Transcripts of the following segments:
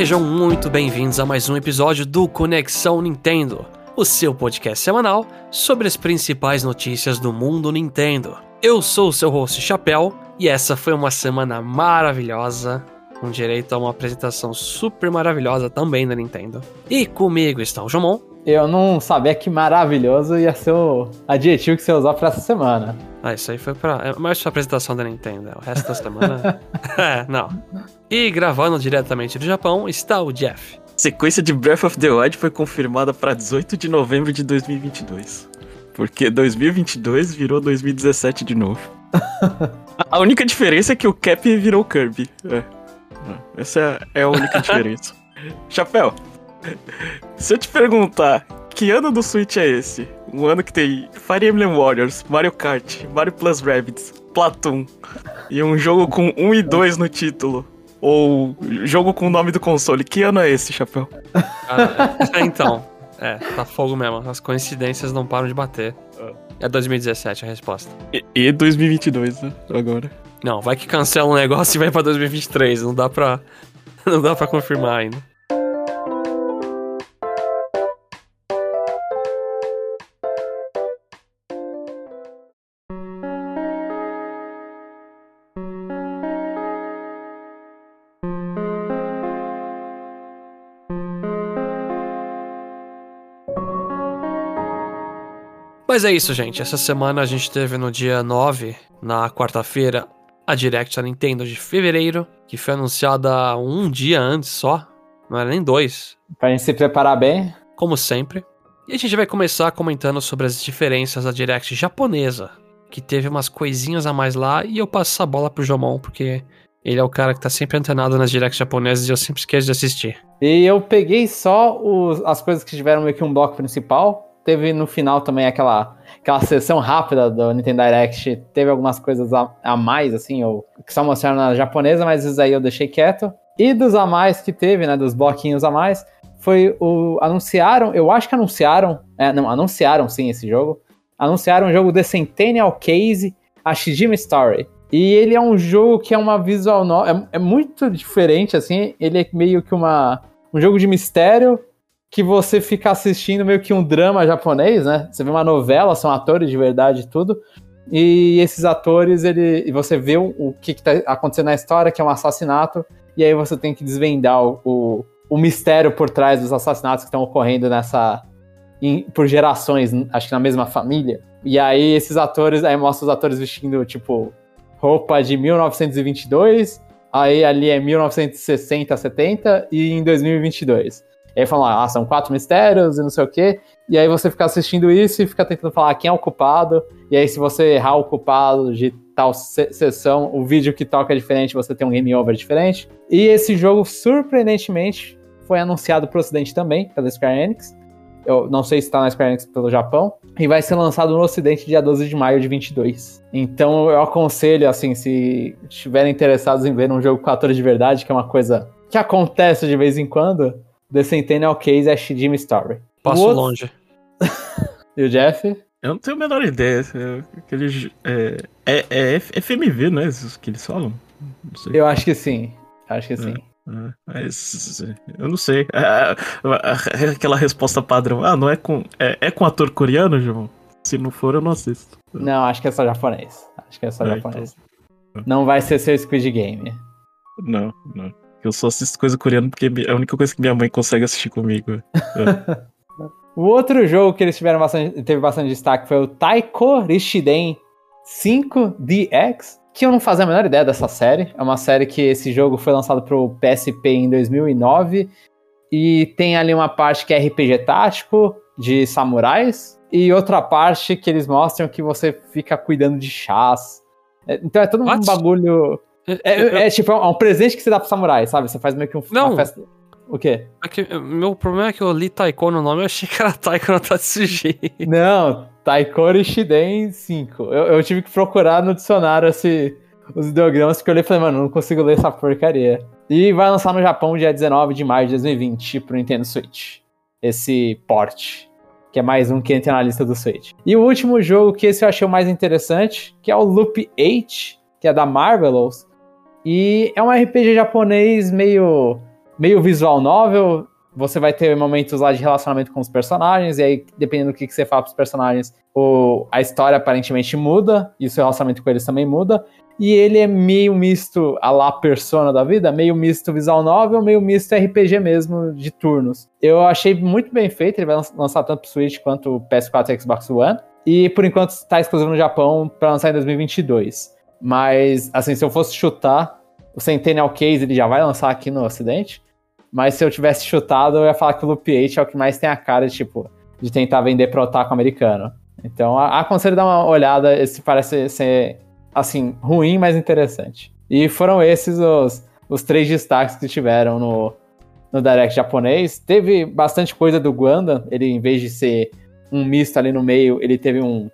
Sejam muito bem-vindos a mais um episódio do Conexão Nintendo, o seu podcast semanal sobre as principais notícias do mundo Nintendo. Eu sou o seu host Chapéu e essa foi uma semana maravilhosa, com direito a uma apresentação super maravilhosa também da Nintendo. E comigo está o Jomon. Eu não sabia que maravilhoso ia ser o adjetivo que você usou pra essa semana. Ah, isso aí foi pra. É mais pra apresentação da Nintendo. O resto da semana. é, não. E gravando diretamente do Japão está o Jeff. sequência de Breath of the Wild foi confirmada para 18 de novembro de 2022. Porque 2022 virou 2017 de novo. a única diferença é que o Cap virou Kirby. É. Essa é a única diferença. Chapéu, se eu te perguntar que ano do Switch é esse? Um ano que tem Fire Emblem Warriors, Mario Kart, Mario Plus Rabbids, Platoon e um jogo com 1 e 2 no título. Ou jogo com o nome do console. Que ano é esse, Chapéu? Ah, é, então, é, tá fogo mesmo. As coincidências não param de bater. É 2017 a resposta. E, e 2022, né? Agora. Não, vai que cancela um negócio e vai pra 2023. Não dá pra. Não dá pra confirmar ainda. Mas é isso, gente. Essa semana a gente teve no dia 9, na quarta-feira, a Direct da Nintendo de fevereiro, que foi anunciada um dia antes só. Não era nem dois. Pra gente se preparar bem. Como sempre. E a gente vai começar comentando sobre as diferenças da Direct japonesa, que teve umas coisinhas a mais lá, e eu passo essa bola pro Jomon, porque ele é o cara que tá sempre antenado nas directs japonesas e eu sempre esqueço de assistir. E eu peguei só os, as coisas que tiveram meio que um bloco principal, teve no final também aquela, aquela sessão rápida do Nintendo Direct. Teve algumas coisas a, a mais, assim, ou, que só mostraram na japonesa, mas isso aí eu deixei quieto. E dos a mais que teve, né, dos bloquinhos a mais, foi o. Anunciaram, eu acho que anunciaram. É, não, anunciaram sim esse jogo. Anunciaram o jogo The Centennial Case, a Shijima Story. E ele é um jogo que é uma visual é, é muito diferente, assim. Ele é meio que uma, um jogo de mistério que você fica assistindo meio que um drama japonês, né? Você vê uma novela, são atores de verdade e tudo. E esses atores, ele, você vê o, o que, está acontecendo na história, que é um assassinato, e aí você tem que desvendar o, o, o mistério por trás dos assassinatos que estão ocorrendo nessa. Em, por gerações, acho que na mesma família. E aí esses atores, aí mostra os atores vestindo, tipo, roupa de 1922, aí ali é 1960, 70 e em 2022. E aí falam, ah, são quatro mistérios e não sei o quê. E aí você fica assistindo isso e fica tentando falar quem é o culpado. E aí, se você errar o culpado de tal se sessão, o vídeo que toca é diferente, você tem um game over diferente. E esse jogo, surpreendentemente, foi anunciado pro ocidente também, pela Square Enix. Eu não sei se está na Square Enix pelo Japão. E vai ser lançado no ocidente dia 12 de maio de 22. Então eu aconselho, assim, se estiverem interessados em ver um jogo com atores de verdade, que é uma coisa que acontece de vez em quando, The Centennial Case é Shijima Story. Passo outro... longe. e o Jeff? Eu não tenho a menor ideia. Aquele, é, é, é FMV, não é isso que eles falam? Eu acho que sim. Acho que sim. É, é, mas eu não sei. É, é, aquela resposta padrão. Ah, não é com. É, é com ator coreano, João? Se não for, eu não assisto. Não, acho que é só japonês. Acho que é só japonês. Então. Não vai ser seu Squid Game. Não, não. Eu só assisto coisa coreana porque é a única coisa que minha mãe consegue assistir comigo. É. o outro jogo que eles tiveram bastante, teve bastante destaque foi o Taiko Rishiden 5 DX, que eu não fazia a menor ideia dessa série. É uma série que esse jogo foi lançado pro PSP em 2009 e tem ali uma parte que é RPG tático de samurais e outra parte que eles mostram que você fica cuidando de chás. É, então é todo What? um bagulho é, é, é, tipo, é um presente que você dá pro samurai, sabe? Você faz meio que um, não. uma festa. O quê? É que, meu problema é que eu li Taiko no nome, eu achei que era Taiko no Tatsuji. Não, Taiko Shiden 5. Eu, eu, tive que procurar no dicionário esse, os ideogramas, porque eu li e falei, mano, não consigo ler essa porcaria. E vai lançar no Japão dia 19 de maio de 2020 pro Nintendo Switch. Esse port. Que é mais um que entra na lista do Switch. E o último jogo que esse eu achei o mais interessante, que é o Loop 8, que é da Marvelous, e é um RPG japonês meio meio visual novel, você vai ter momentos lá de relacionamento com os personagens, e aí, dependendo do que, que você fala pros personagens, o, a história aparentemente muda, e o seu relacionamento com eles também muda. E ele é meio misto a lá persona da vida, meio misto visual novel, meio misto RPG mesmo, de turnos. Eu achei muito bem feito, ele vai lançar tanto pro Switch quanto o PS4 e Xbox One. E por enquanto está exclusivo no Japão para lançar em 2022. Mas, assim, se eu fosse chutar, o Centennial Case ele já vai lançar aqui no Ocidente. Mas se eu tivesse chutado, eu ia falar que o Loop 8 é o que mais tem a cara de, tipo, de tentar vender pro otaku americano. Então, aconselho dar uma olhada, esse parece ser, assim, ruim, mas interessante. E foram esses os, os três destaques que tiveram no, no Direct japonês. Teve bastante coisa do Guanda, ele, em vez de ser um misto ali no meio, ele teve um,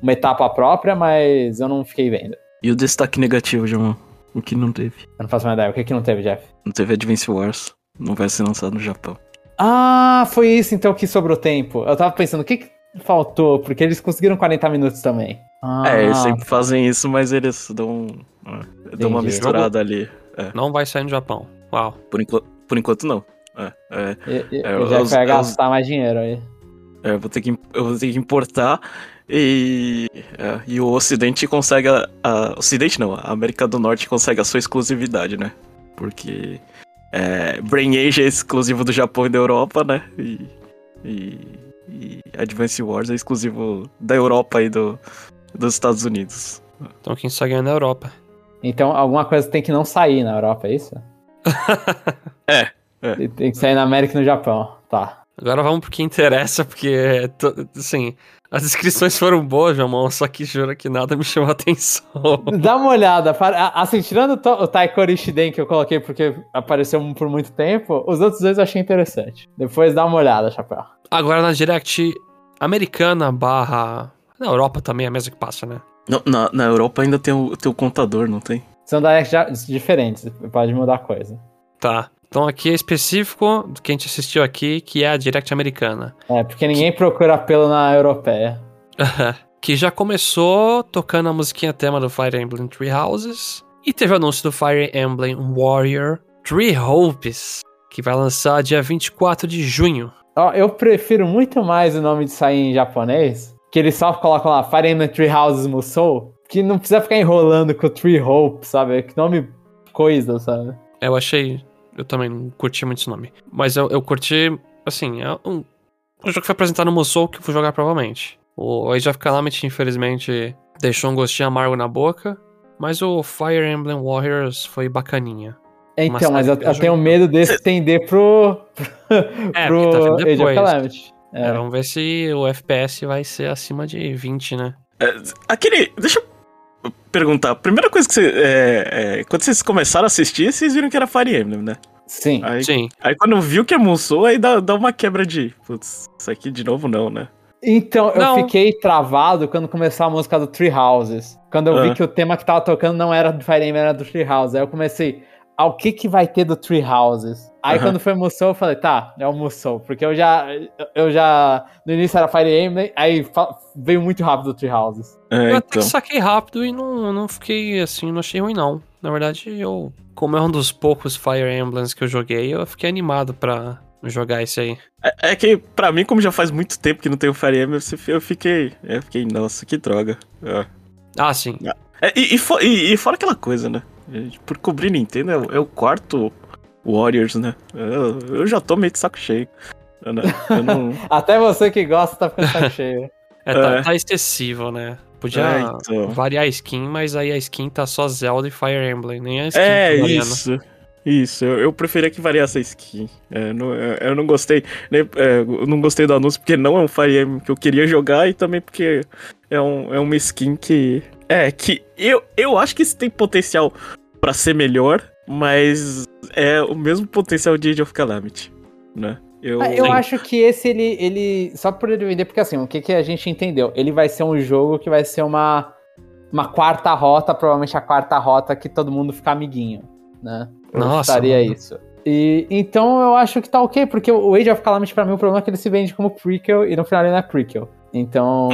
uma etapa própria, mas eu não fiquei vendo. E o destaque negativo, João? O que não teve? Eu não faço mais ideia. O que, que não teve, Jeff? Não teve Advance Wars. Não vai ser lançado no Japão. Ah, foi isso então que sobrou tempo. Eu tava pensando, o que, que faltou? Porque eles conseguiram 40 minutos também. Ah. É, eles sempre fazem isso, mas eles dão, dão uma misturada ali. É. Não vai sair no Japão. Uau. Por, enquanto, por enquanto não. É, é, e, é, eu já vai gastar mais dinheiro aí. É, eu vou ter que, eu vou ter que importar e, é, e o Ocidente consegue. A, a, Ocidente não, a América do Norte consegue a sua exclusividade, né? Porque é, Brain Age é exclusivo do Japão e da Europa, né? E, e, e Advance Wars é exclusivo da Europa e do, dos Estados Unidos. Então quem sai ganha na Europa. Então alguma coisa tem que não sair na Europa, é isso? é, é. Tem que sair na América e no Japão, tá. Agora vamos pro que interessa, porque, assim, as inscrições foram boas, Jamon, só que juro que nada me chamou a atenção. Dá uma olhada. Assim, tirando o Taikori Shiden que eu coloquei porque apareceu por muito tempo, os outros dois eu achei interessante. Depois dá uma olhada, Chapéu. Agora na Direct americana barra... Na Europa também é a mesma que passa, né? Não, na, na Europa ainda tem o, tem o contador, não tem? São Directs diferentes, pode mudar a coisa. Tá. Então aqui é específico do que a gente assistiu aqui, que é a Direct americana. É, porque ninguém que... procura pelo na europeia. que já começou tocando a musiquinha tema do Fire Emblem Three Houses. E teve o anúncio do Fire Emblem Warrior Three Hopes, que vai lançar dia 24 de junho. Oh, eu prefiro muito mais o nome de sair em japonês, que eles só colocam lá Fire Emblem Three Houses Musou, que não precisa ficar enrolando com o Three Hopes, sabe? Que nome coisa, sabe? Eu achei eu também não curti muito esse nome. Mas eu, eu curti, assim, é um, um jogo que foi apresentado no Musou que eu vou jogar provavelmente. O Age of Calamity, infelizmente, deixou um gostinho amargo na boca. Mas o Fire Emblem Warriors foi bacaninha. Então, mas eu, eu tenho medo desse estender pro, é, pro tá Age of Calamity. É. É, vamos ver se o FPS vai ser acima de 20, né? É, aquele. Deixa eu perguntar. Primeira coisa que você. É, é, quando vocês começaram a assistir, vocês viram que era Fire Emblem, né? Sim. Aí, Sim. Aí quando viu que amusou, aí dá, dá uma quebra de. Putz, isso aqui de novo não, né? Então, não. eu fiquei travado quando começou a música do Tree Houses. Quando eu vi que o tema que tava tocando não era do Fire Emblem, era do Tree Houses. Aí eu comecei, ao que que vai ter do Tree Houses? Aí quando foi Musou, eu falei, tá, é o Musou. Porque eu já, eu já, no início era Fire Emblem, aí veio muito rápido o Tree Houses. É, eu então. até que saquei rápido e não, não fiquei assim, não achei ruim não. Na verdade, eu, como é um dos poucos Fire Emblems que eu joguei, eu fiquei animado pra jogar esse aí. É, é que, pra mim, como já faz muito tempo que não tem o Fire Emblem, eu fiquei, eu fiquei, nossa, que droga. É. Ah, sim. É, e, e, e, e, fora aquela coisa, né? Por cobrir Nintendo, é, o, é o quarto Warriors, né? Eu, eu, já tô meio de saco cheio. Eu eu não... Até você que gosta tá ficando saco cheio. É, tá, é. tá excessivo, né? Podia é, então. variar a skin, mas aí a skin tá só Zelda e Fire Emblem, nem a skin. É, tá isso. Isso, eu, eu preferia que variasse a skin. É, não, eu não gostei. Nem, é, eu não gostei do anúncio porque não é um Fire Emblem que eu queria jogar e também porque é, um, é uma skin que. É, que eu, eu acho que isso tem potencial para ser melhor, mas é o mesmo potencial de Age of Calamity, né? Eu, ah, eu acho que esse ele, ele. Só por ele vender, porque assim, o que, que a gente entendeu? Ele vai ser um jogo que vai ser uma, uma quarta rota, provavelmente a quarta rota que todo mundo fica amiguinho, né? Eu Nossa. Estaria isso. E, então eu acho que tá ok, porque o Age of Calamity pra mim o problema é que ele se vende como prequel e no final ele não é prequel. Então.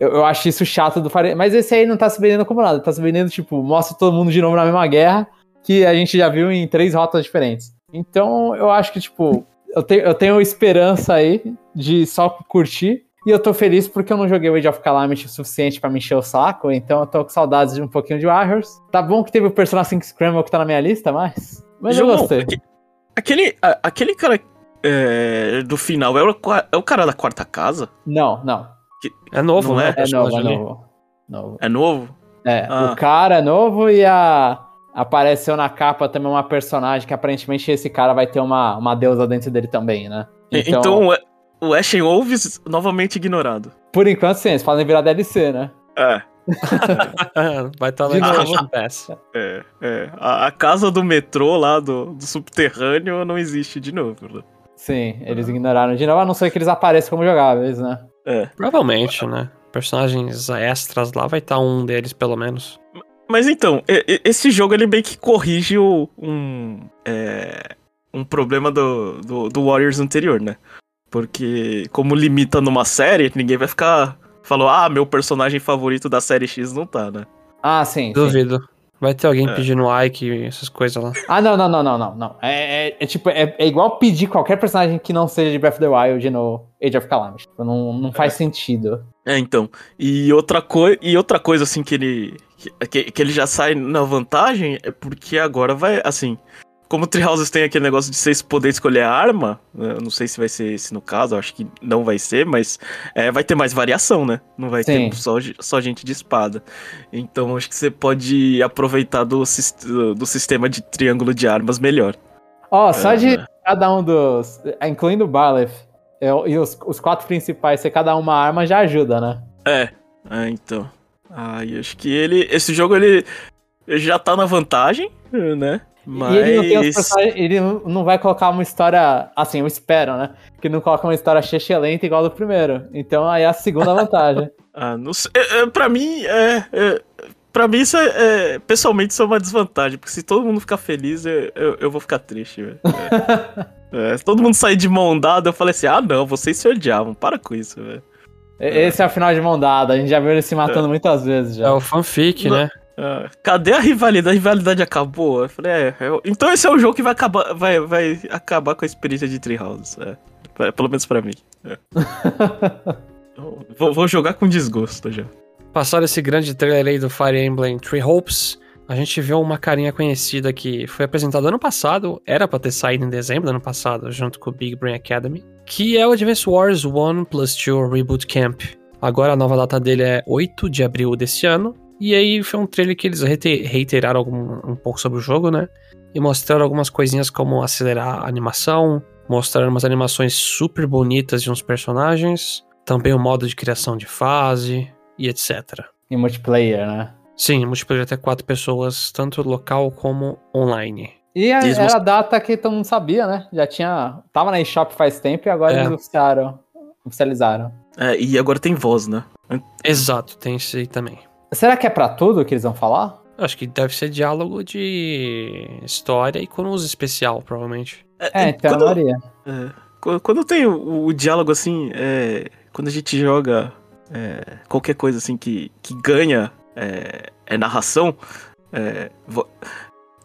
Eu, eu, acho isso chato do Fire Mas esse aí não tá se vendendo como nada, tá se vendendo tipo, mostra todo mundo de novo na mesma guerra que a gente já viu em três rotas diferentes. Então eu acho que, tipo, eu, te, eu tenho esperança aí de só curtir. E eu tô feliz porque eu não joguei o Age of Calamity o suficiente pra me encher o saco, então eu tô com saudades de um pouquinho de Warriors. Tá bom que teve o Persona 5 Scramble que tá na minha lista, mas. Mas eu João, gostei. aque- Aquele, a- aquele cara é, do final é o, é o cara da quarta casa? Não, não. É novo, Não né? é? É novo, é novo. Novo. É novo? É, Ah. o cara é novo e a. Apareceu na capa também uma personagem que aparentemente esse cara vai ter uma, uma deusa dentro dele também, né? Então, é- o Ashen Wolves novamente ignorado. por enquanto, sim, eles podem virar DLC, né? É, Vai estar lá no. Station Pass. é, é. A, a casa do metrô lá do, do subterrâneo não existe de novo. né? Sim, eles ignoraram de novo, a não ser que eles apareçam como jogáveis, né? É. Provavelmente, né? Personagens extras lá vai estar um deles, pelo menos. Mas então, esse jogo ele meio que corrige o- um, é, um problema do, do, do Warriors anterior, né? Porque, como limita numa série, ninguém vai ficar falando, ah, meu personagem favorito da série X não tá, né? Ah, sim. sim. Vai ter alguém É. pedindo like e essas coisas lá. Ah, não, não, não, não, não, não. É, é- é tipo, é, é igual pedir qualquer personagem que não seja de Breath of the Wild no Age of Calamity. Tipo, Não, não faz sentido. É, então. E outra, coi e outra coisa, assim, que ele. Que, que ele já sai na vantagem é porque agora vai, assim. Como o Treehouses tem aquele negócio de vocês poder escolher a arma, né, eu não sei se vai ser esse no caso, acho que não vai ser, mas é, vai ter mais variação, né? Não vai Sim. ter só, só gente de espada. Então acho que você pode aproveitar do, do sistema de triângulo de armas melhor. Ó, só É, de né? cada um dos. Incluindo o Barleth é, e os, os quatro principais ser cada uma arma já ajuda, né? É, é então. Aí acho que ele. Esse jogo ele, ele já tá na vantagem, né? Mas. E ele não tem os personagens. Ele não vai colocar uma história. Assim, eu espero, né? Que não coloca uma história lenta igual do primeiro. Então aí é a segunda vantagem. Ah, não sei. É, é, pra mim, é. é pra mim, isso é, é- Pessoalmente, isso é uma desvantagem. Porque se todo mundo ficar feliz, eu, eu, eu vou ficar triste, velho. É. É, se todo mundo sair de mão dada, eu falei assim: ah, não, vocês se odiavam. Para com isso, velho. Esse é o final de mão dada. A gente já viu ele se matando muitas vezes É já. o fanfic, Não. né? Ah, cadê a rivalidade? A rivalidade acabou? Eu falei, é, é, então esse é o jogo que vai acabar, vai, vai acabar com a experiência de Treehouse. É, pelo menos pra mim. É. Vou, vou jogar com desgosto já. Passaram esse grande trailer aí do Fire Emblem Three Hopes, a gente viu uma carinha conhecida que foi apresentado ano passado, era pra ter saído em dezembro do ano passado, junto com o Big Brain Academy, que é o Advance Wars 1 Plus 2 Reboot Camp. Agora a nova data dele é 8 de abril desse ano, e aí foi um trailer que eles reite- reiteraram algum, um pouco sobre o jogo, né? E mostraram algumas coisinhas como acelerar a animação, mostraram umas animações super bonitas de uns personagens, também o modo de criação de fase e etc. Em multiplayer, né? Sim, multiplayer até quatro pessoas, tanto local como online. E a- Eles era most- a data que todo mundo sabia, né? Já tinha. Tava na eShop faz tempo e agora É. eles oficiaram. Oficializaram. É, e agora tem voz, né? Exato, tem isso aí também. Será que é pra tudo que eles vão falar? Acho que deve ser diálogo de história e com uso especial, provavelmente. É, então quando, Maria. é, quando- tem o, o diálogo assim, é, quando a gente joga é, qualquer coisa assim que, que ganha é, é narração, é,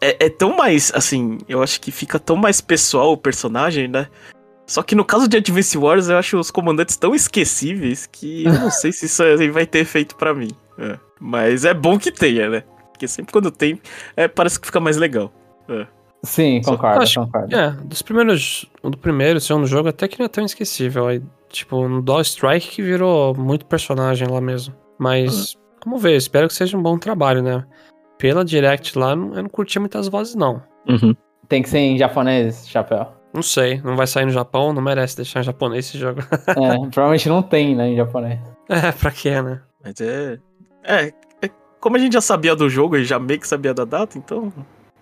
é, é tão mais, assim, eu acho que fica tão mais pessoal o personagem, né? Só que no caso de Advance Wars, eu acho os comandantes tão esquecíveis que eu não sei se isso vai ter efeito pra mim. É. Mas é bom que tenha, né? Porque sempre quando tem, é, parece que fica mais legal. Sim, Só- concordo, acho- concordo. É, dos primeiros. Do primeiro, segundo jogo, até que não é tão esquecível. Aí, tipo, no Doll Strike que virou muito personagem lá mesmo. Mas, vamos ver, espero que seja um bom trabalho, né? Pela Direct lá, não- eu não curti muitas vozes, não. Tem que ser em japonês, chapéu. Não sei, não vai sair no Japão, não merece deixar em japonês esse jogo. É, provavelmente não tem, né, em japonês. é, pra quê, né? Mas é. É, é- como a gente já sabia do jogo e já meio que sabia da data, então.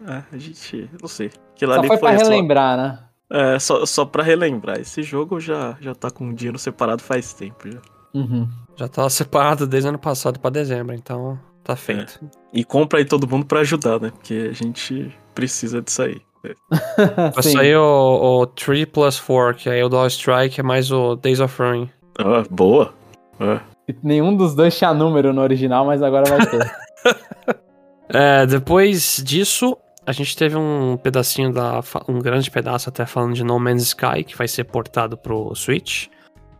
É, a gente. Não sei. Aquilo Só ali foi pra só- relembrar, né? É, só, só pra relembrar. Esse jogo já, já tá com o dinheiro separado faz tempo já. Uhum. Já tava separado desde ano passado pra dezembro, então tá feito. E compra aí todo mundo pra ajudar, né? Porque a gente precisa disso aí. Vai Sim. sair o, o 3 plus 4, que aí o Doll Strike é mais o Days of Ruin. Ah, boa. É. Nenhum dos dois tinha número no original, mas agora vai ter. É, depois disso, A gente teve um pedacinho da. um grande pedaço até falando de No Man's Sky, que vai ser portado pro Switch.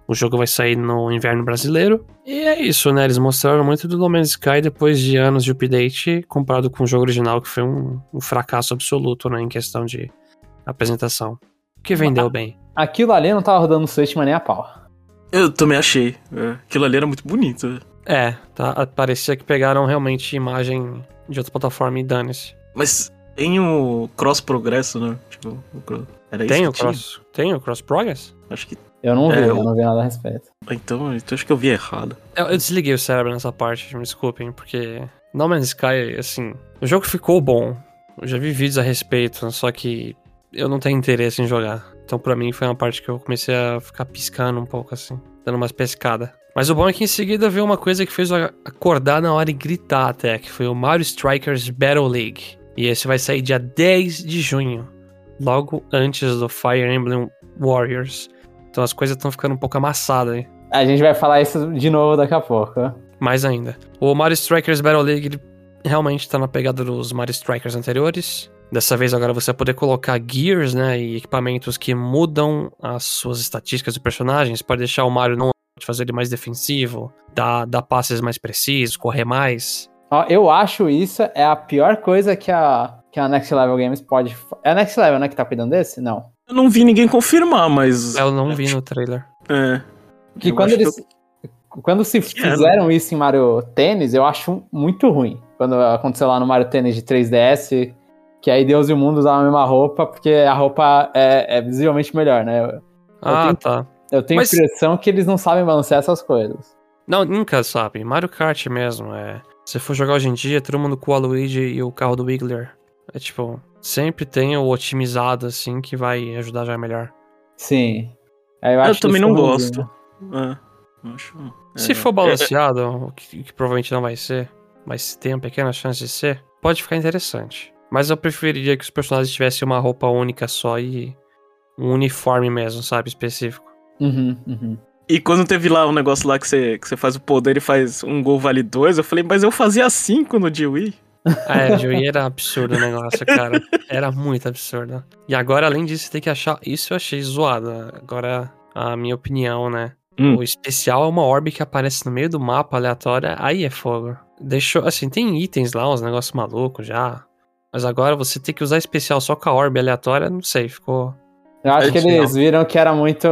O jogo vai sair no inverno brasileiro. E é isso, né? Eles mostraram muito do No Man's Sky depois de anos de update, comparado com o jogo original, que foi um, um fracasso absoluto, né? Em questão de apresentação. Que vendeu bem. Aquilo ali não tava rodando no Switch, mas nem a pau. Eu também achei. É, aquilo ali era muito bonito. É, tá, parecia que pegaram realmente imagem de outra plataforma e dane-se. Mas tem o cross progresso, né? Tipo, o, era tem isso o cross, tinha? tem o cross progress? Acho que eu não vi, é, eu... eu... não vi nada a respeito. Então, então acho que eu vi errado. Eu, eu, desliguei o cérebro nessa parte, me desculpem, porque No Man's Sky, assim, o jogo ficou bom. Eu já vi vídeos a respeito, só que eu não tenho interesse em jogar. Então, para mim, foi uma parte que eu comecei a ficar piscando um pouco, assim, dando umas pescadas. Mas o bom é que em seguida veio uma coisa que fez eu acordar na hora e gritar até, que foi o Mario Strikers Battle League. E esse vai sair dia 10 de junho, logo antes do Fire Emblem Warriors. Então as coisas estão ficando um pouco amassadas aí. A gente vai falar isso de novo daqui a pouco. Mais ainda. O Mario Strikers Battle League ele realmente tá na pegada dos Mario Strikers anteriores. Dessa vez agora você vai poder colocar gears, né, e equipamentos que mudam as suas estatísticas do personagem. Você pode deixar o Mario não fazer ele mais defensivo, dar, dar passes mais precisos, correr mais. Eu acho isso é a pior coisa que a, que a Next Level Games pode. É a Next Level, né, que tá cuidando desse? Não. Eu não vi ninguém confirmar, mas. Eu não vi no trailer. É. Que quando eles. Que eu... Quando se fizeram isso em Mario Tênis, eu acho muito ruim. Quando aconteceu lá no Mario Tênis de 3DS, que aí Deus e o mundo usavam a mesma roupa, porque a roupa é, é visivelmente melhor, né? Eu, ah, tenho, tá. Eu tenho a Mas... impressão que eles não sabem balancear essas coisas. Não, nunca sabe. Mario Kart mesmo, é. Se for jogar hoje em dia, todo mundo com o Luigi e o carro do Wiggler. É tipo, sempre tem o otimizado, assim, que vai ajudar já melhor. Sim. É, eu, eu também não gosto. É, acho, é, se for balanceado, o que, que, provavelmente não vai ser, mas tem uma pequena chance de ser, pode ficar interessante. Mas eu preferiria que os personagens tivessem uma roupa única só e um uniforme mesmo, sabe, específico. Uhum, uhum. E quando teve lá um negócio lá que você, que você faz o poder e faz um gol vale dois, eu falei, mas eu fazia cinco no Dewey. Ah, é, Joey era absurdo o negócio, cara. Era muito absurdo. E agora, além disso, você tem que achar. Isso eu achei zoado. Agora, a minha opinião, né? Hum. O especial é uma orbe que aparece no meio do mapa aleatória, aí é fogo. Deixou. Assim, tem itens lá, uns negócios malucos já. Mas agora você tem que usar especial só com a orbe aleatória, não sei, ficou. Eu acho que eles viram que era muito.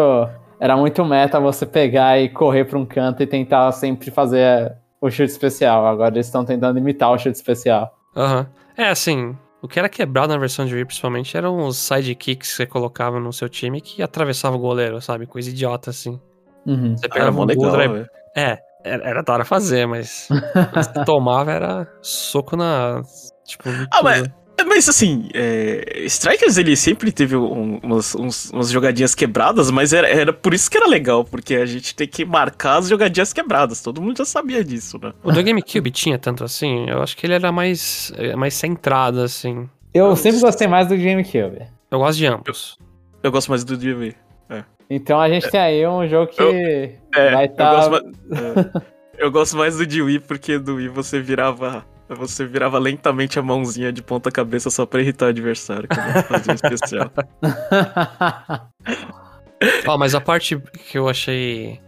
Era muito meta você pegar e correr pra um canto e tentar sempre fazer o chute especial. Agora eles estão tentando imitar o chute especial. Aham. Uhum. É, assim, o que era quebrado na versão de Wii, principalmente, eram os sidekicks que você colocava no seu time que atravessava o goleiro, sabe? Coisa idiota, assim. Uhum. Você pegava ah, um legal, e... É, era, era da hora fazer, mas você tomava era soco na... Tipo, ah, mas é, mas assim, é, Strikers ele sempre teve um, umas, uns, umas jogadinhas quebradas, mas era, era por isso que era legal, porque a gente tem que marcar as jogadinhas quebradas. Todo mundo já sabia disso, né? O do GameCube tinha tanto assim? Eu acho que ele era mais, é, mais centrado, assim. Eu mas... sempre gostei mais do GameCube. Eu gosto de ambos. Eu, gosto mais do DV. É. Então a gente é. tem aí um jogo que eu, é, vai estar. Tá... Eu, gosto, é. eu gosto mais do de Wii, porque do Wii você virava você virava lentamente a mãozinha de ponta cabeça só pra irritar o adversário, quando fazia especial. Ó, oh, mas a parte que eu achei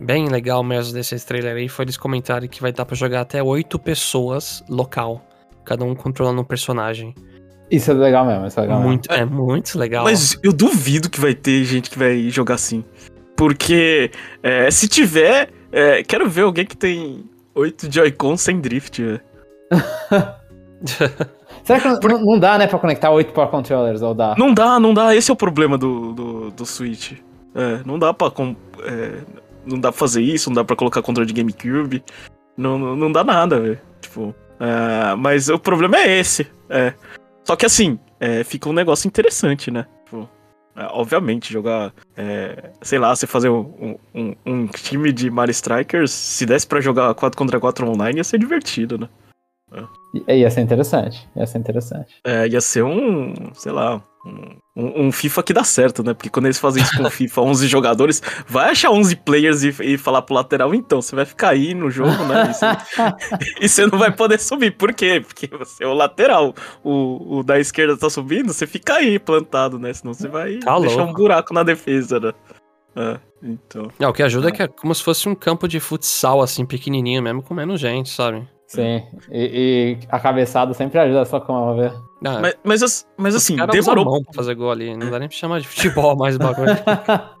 bem legal mesmo desse trailer aí foi eles comentarem que vai dar pra jogar até oito pessoas local, cada um controlando um personagem. Isso é legal mesmo, isso é legal muito, mesmo. É muito legal. Mas eu duvido que vai ter gente que vai jogar assim. Porque é, se tiver, é, quero ver alguém que tem oito Joy-Con sem drift, velho. Será que Por... não, dá, né, pra conectar oito Power Controllers, ou dá? Não dá, não dá. Esse é o problema do, do, do Switch. É, não dá pra... É, não dá pra fazer isso, não dá pra colocar controle de GameCube. Não, não, não dá nada, velho. Tipo... É, mas o problema é esse. É. Só que assim, é, fica um negócio interessante, né? Tipo, é, obviamente, jogar. É, sei lá, você fazer um, um, um, time de Mario Strikers, se desse para jogar 4 contra 4 online, ia ser divertido, né? I- Ia ser interessante. Ia ser interessante. É, ia ser um, sei lá, um, um- um FIFA que dá certo, né? Porque quando eles fazem isso com FIFA 11 jogadores, vai achar 11 players e, e falar pro lateral, então, você vai ficar aí no jogo, né? E você, e você não vai poder subir. Por quê? Porque você é o lateral. O, o da esquerda tá subindo, você fica aí plantado, né? Senão você vai Tá deixar louco. um buraco na defesa, né? É, então. É, o que ajuda é que é como se fosse um campo de futsal, assim, pequenininho mesmo, com menos gente, sabe? Sim. E, e a cabeçada sempre ajuda, só como ver. Ah, Mas, mas, as- mas assim, a demorou pra fazer gol ali. Não dá nem pra chamar de futebol mais o bagulho.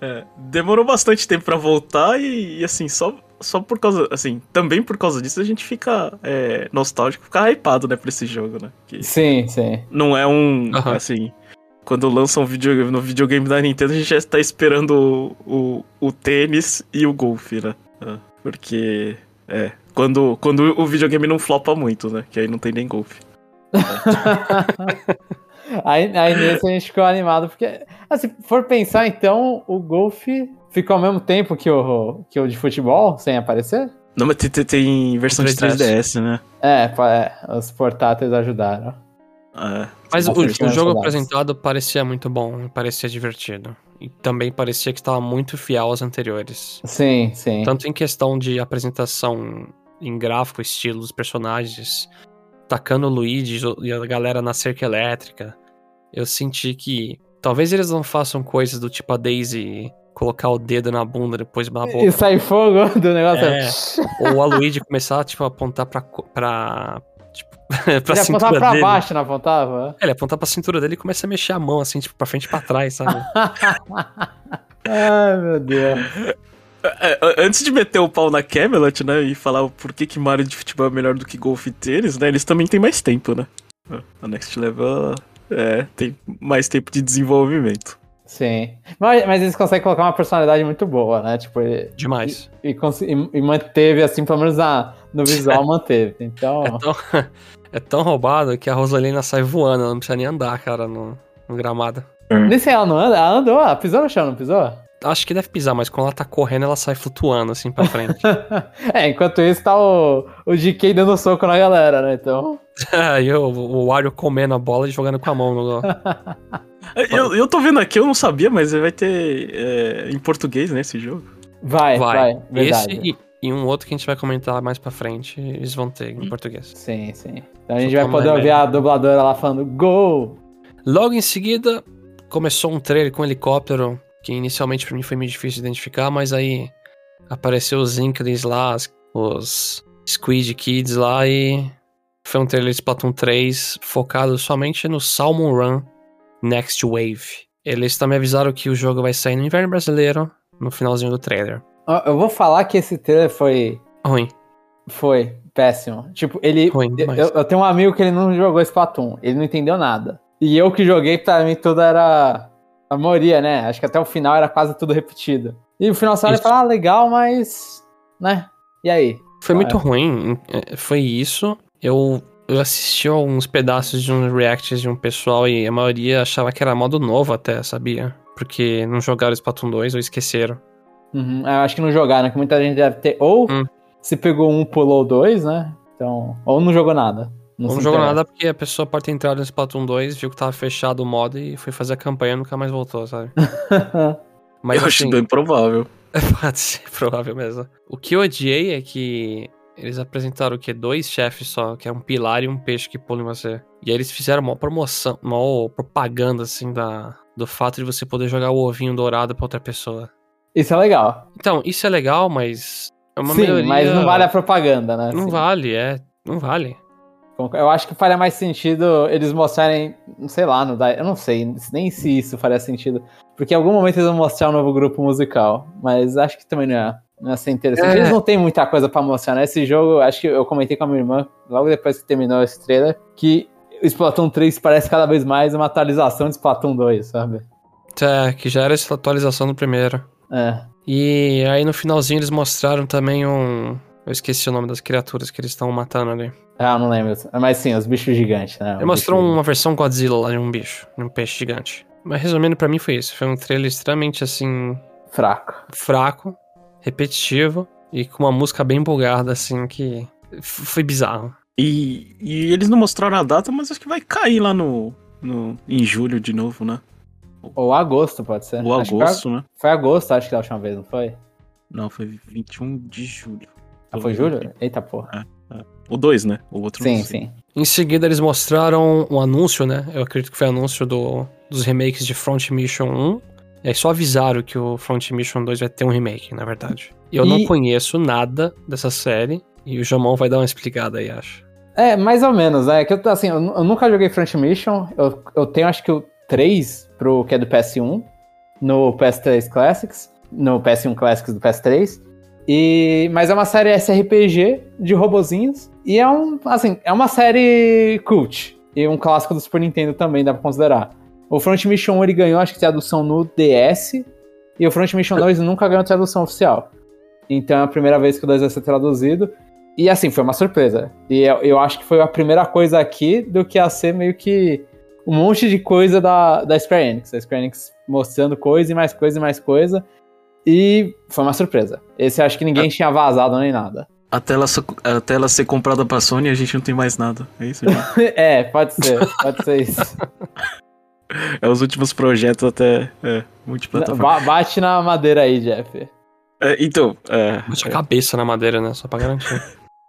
É, demorou bastante tempo pra voltar e, e, assim, só, só por causa, assim, também por causa disso a gente fica é, nostálgico, fica hypado, né, pra esse jogo, né? Que Sim, sim. não é um, Aham. assim, quando lançam um videogame, no videogame da Nintendo a gente já está esperando o, o, o tênis e o golfe, né? É, porque, é, quando, quando o videogame não flopa muito, né, que aí não tem nem golfe. Aí, aí nesse a gente ficou animado, porque, assim, se for pensar, então, o golfe ficou ao mesmo tempo que o, que o de futebol, sem aparecer? Não, mas tem, tem, versão de 3DS. 3DS, né? É, é, os portáteis ajudaram. É. Mas o, o jogo apresentado parecia muito bom, parecia divertido. E também parecia que estava muito fiel aos anteriores. Sim, sim. Tanto em questão de apresentação em gráfico, estilo dos personagens, tacando o Luigi e a galera na cerca elétrica. Eu senti que talvez eles não façam coisas do tipo a Daisy colocar o dedo na bunda depois na E boca. sai fogo do negócio. É. Ou a Luigi começar tipo, a apontar pra, co- pra, tipo, pra Ele apontava cintura pra dele. baixo, não apontava? É, ele apontar pra cintura dele e começa a mexer a mão, assim, tipo, pra frente e pra trás, sabe? Ai, meu Deus. É, a- antes de meter o pau na Camelot, né, e falar o porquê que Mario de futebol é melhor do que Golf e tênis, né, eles também têm mais tempo, né. A Next Level, é, tem mais tempo de desenvolvimento. Sim. Mas, mas eles conseguem colocar uma personalidade muito boa, né? Tipo, e, Demais. e, e- e manteve, assim, pelo menos na, no visual manteve. Então. É tão, é tão roubado que a Rosalina sai voando, ela não precisa nem andar, cara, no, no gramado. Nem sei, ela não anda? Ela andou, ela pisou no chão, não pisou? Acho que deve pisar, mas quando ela tá correndo, ela sai flutuando, assim, pra frente. é, enquanto isso tá o, o DK dando soco na galera, né? Então. e o, o Wario comendo a bola e jogando com a mão no gol. Eu, eu tô vendo aqui, eu não sabia, mas vai ter é, em português, né, esse jogo. Vai, vai. Vai. verdade. Esse e, e um outro que a gente vai comentar mais pra frente, eles vão ter Hum. em português. Sim, sim. Então a gente Só vai poder ouvir a dubladora lá falando Gol! Logo em seguida, começou um trailer com um helicóptero, que inicialmente pra mim foi meio difícil de identificar, mas aí apareceu os Inklings lá, os Squid Kids lá e foi um trailer de Splatoon 3 focado somente no Salmon Run Next Wave. Eles também avisaram que o jogo vai sair no inverno brasileiro no finalzinho do trailer. Eu vou falar que esse trailer foi. Ruim. Foi péssimo. Tipo, ele. Ruim demais. eu- eu tenho um amigo que ele não jogou Splatoon, ele não entendeu nada. E eu que joguei, pra mim tudo era. A maioria, né? Acho que até o final era quase tudo repetido. E o final você olha e fala, ah, legal, mas. Né? E aí? Foi Ah, muito é. ruim. é, Foi isso. Eu, eu assisti alguns pedaços de uns reacts de um pessoal e a maioria achava que era modo novo até, sabia? Porque não jogaram Splatoon 2 ou esqueceram. Uhum, eu acho que não jogaram, que muita gente deve ter. Ou Hum. se pegou um, pulou dois, né? Então. Ou não jogou nada. Não, se jogou nada porque a pessoa pode ter entrado no Splatoon 2, viu que tava fechado o modo e foi fazer a campanha e nunca mais voltou, sabe? Mas eu acho assim, bem provável. pode ser provável mesmo. O que eu odiei é que eles apresentaram o quê? Dois chefes só, que é um pilar e um peixe que pula em você. E aí eles fizeram uma promoção, uma propaganda, assim, da, do fato de você poder jogar o ovinho dourado pra outra pessoa. Isso é legal. Então, isso é legal, mas é uma Sim, melhoria... mas não vale a propaganda, né? Não Assim. vale, é. Não vale. Eu acho que faria mais sentido eles mostrarem, sei lá, no eu não sei nem se isso faria sentido, porque em algum momento eles vão mostrar um novo grupo musical, mas acho que também não é, não ia ser interessante. É. Eles não têm muita coisa pra mostrar, né? Esse jogo, acho que eu comentei com a minha irmã, logo depois que terminou esse trailer, que o Splatoon 3 parece cada vez mais uma atualização de Splatoon 2, sabe? É, que já era essa atualização do primeiro. É. E aí no finalzinho eles mostraram também um. Eu esqueci o nome das criaturas que eles estão matando ali. Ah, não lembro. Mas sim, os bichos gigantes, né? Ele Os mostrou uma versão Godzilla lá de um bicho, de um peixe gigante. Mas resumindo, pra mim foi isso. Foi um trailer extremamente assim. Fraco. fraco, repetitivo e com uma música bem bugada, assim, que foi bizarro. E, e eles não mostraram a data, mas acho que vai cair lá no, no em julho de novo, né? Ou agosto, pode ser. Ou Acho agosto, Foi, né? foi agosto, acho que da última vez, não foi? Não, foi 21 de julho. Ah, foi julho? Eita porra. O 2, né? O outro não Sim, sim. Em seguida, eles mostraram um anúncio, né? Eu acredito que foi anúncio do, dos remakes de Front Mission 1. E aí só avisaram que o Front Mission 2 vai ter um remake, na verdade. E eu não E- conheço nada dessa série. E o Jamão vai dar uma explicada aí, acho. É, mais ou menos, né? Que eu, assim, eu, eu nunca joguei Front Mission. Eu, eu tenho acho que o 3 pro que é do PS1, no PS3 Classics, no PS1 Classics do PS3. E, mas é uma série SRPG de robozinhos. E é um, assim, é uma série cult. E um clássico do Super Nintendo também, dá pra considerar. O Front Mission 1 ele ganhou, acho que tradução no DS. E o Front Mission 2 nunca ganhou tradução oficial. Então é a primeira vez que o 2 vai ser traduzido. E assim, foi uma surpresa. E eu, eu acho que foi a primeira coisa aqui do que a ser meio que um monte de coisa da, da Square Enix. A Square Enix mostrando coisa e mais coisa e mais coisa. E foi uma surpresa. Esse eu acho que ninguém tinha vazado nem nada. Até ela, so- até ela ser comprada pra Sony, a gente não tem mais nada. É isso, gente? é, pode ser, pode ser isso. é os últimos projetos até é, multiplataforma. Ba- bate na madeira aí, Jeff. É, então, é, Bate a cabeça na madeira, né? Só pra garantir.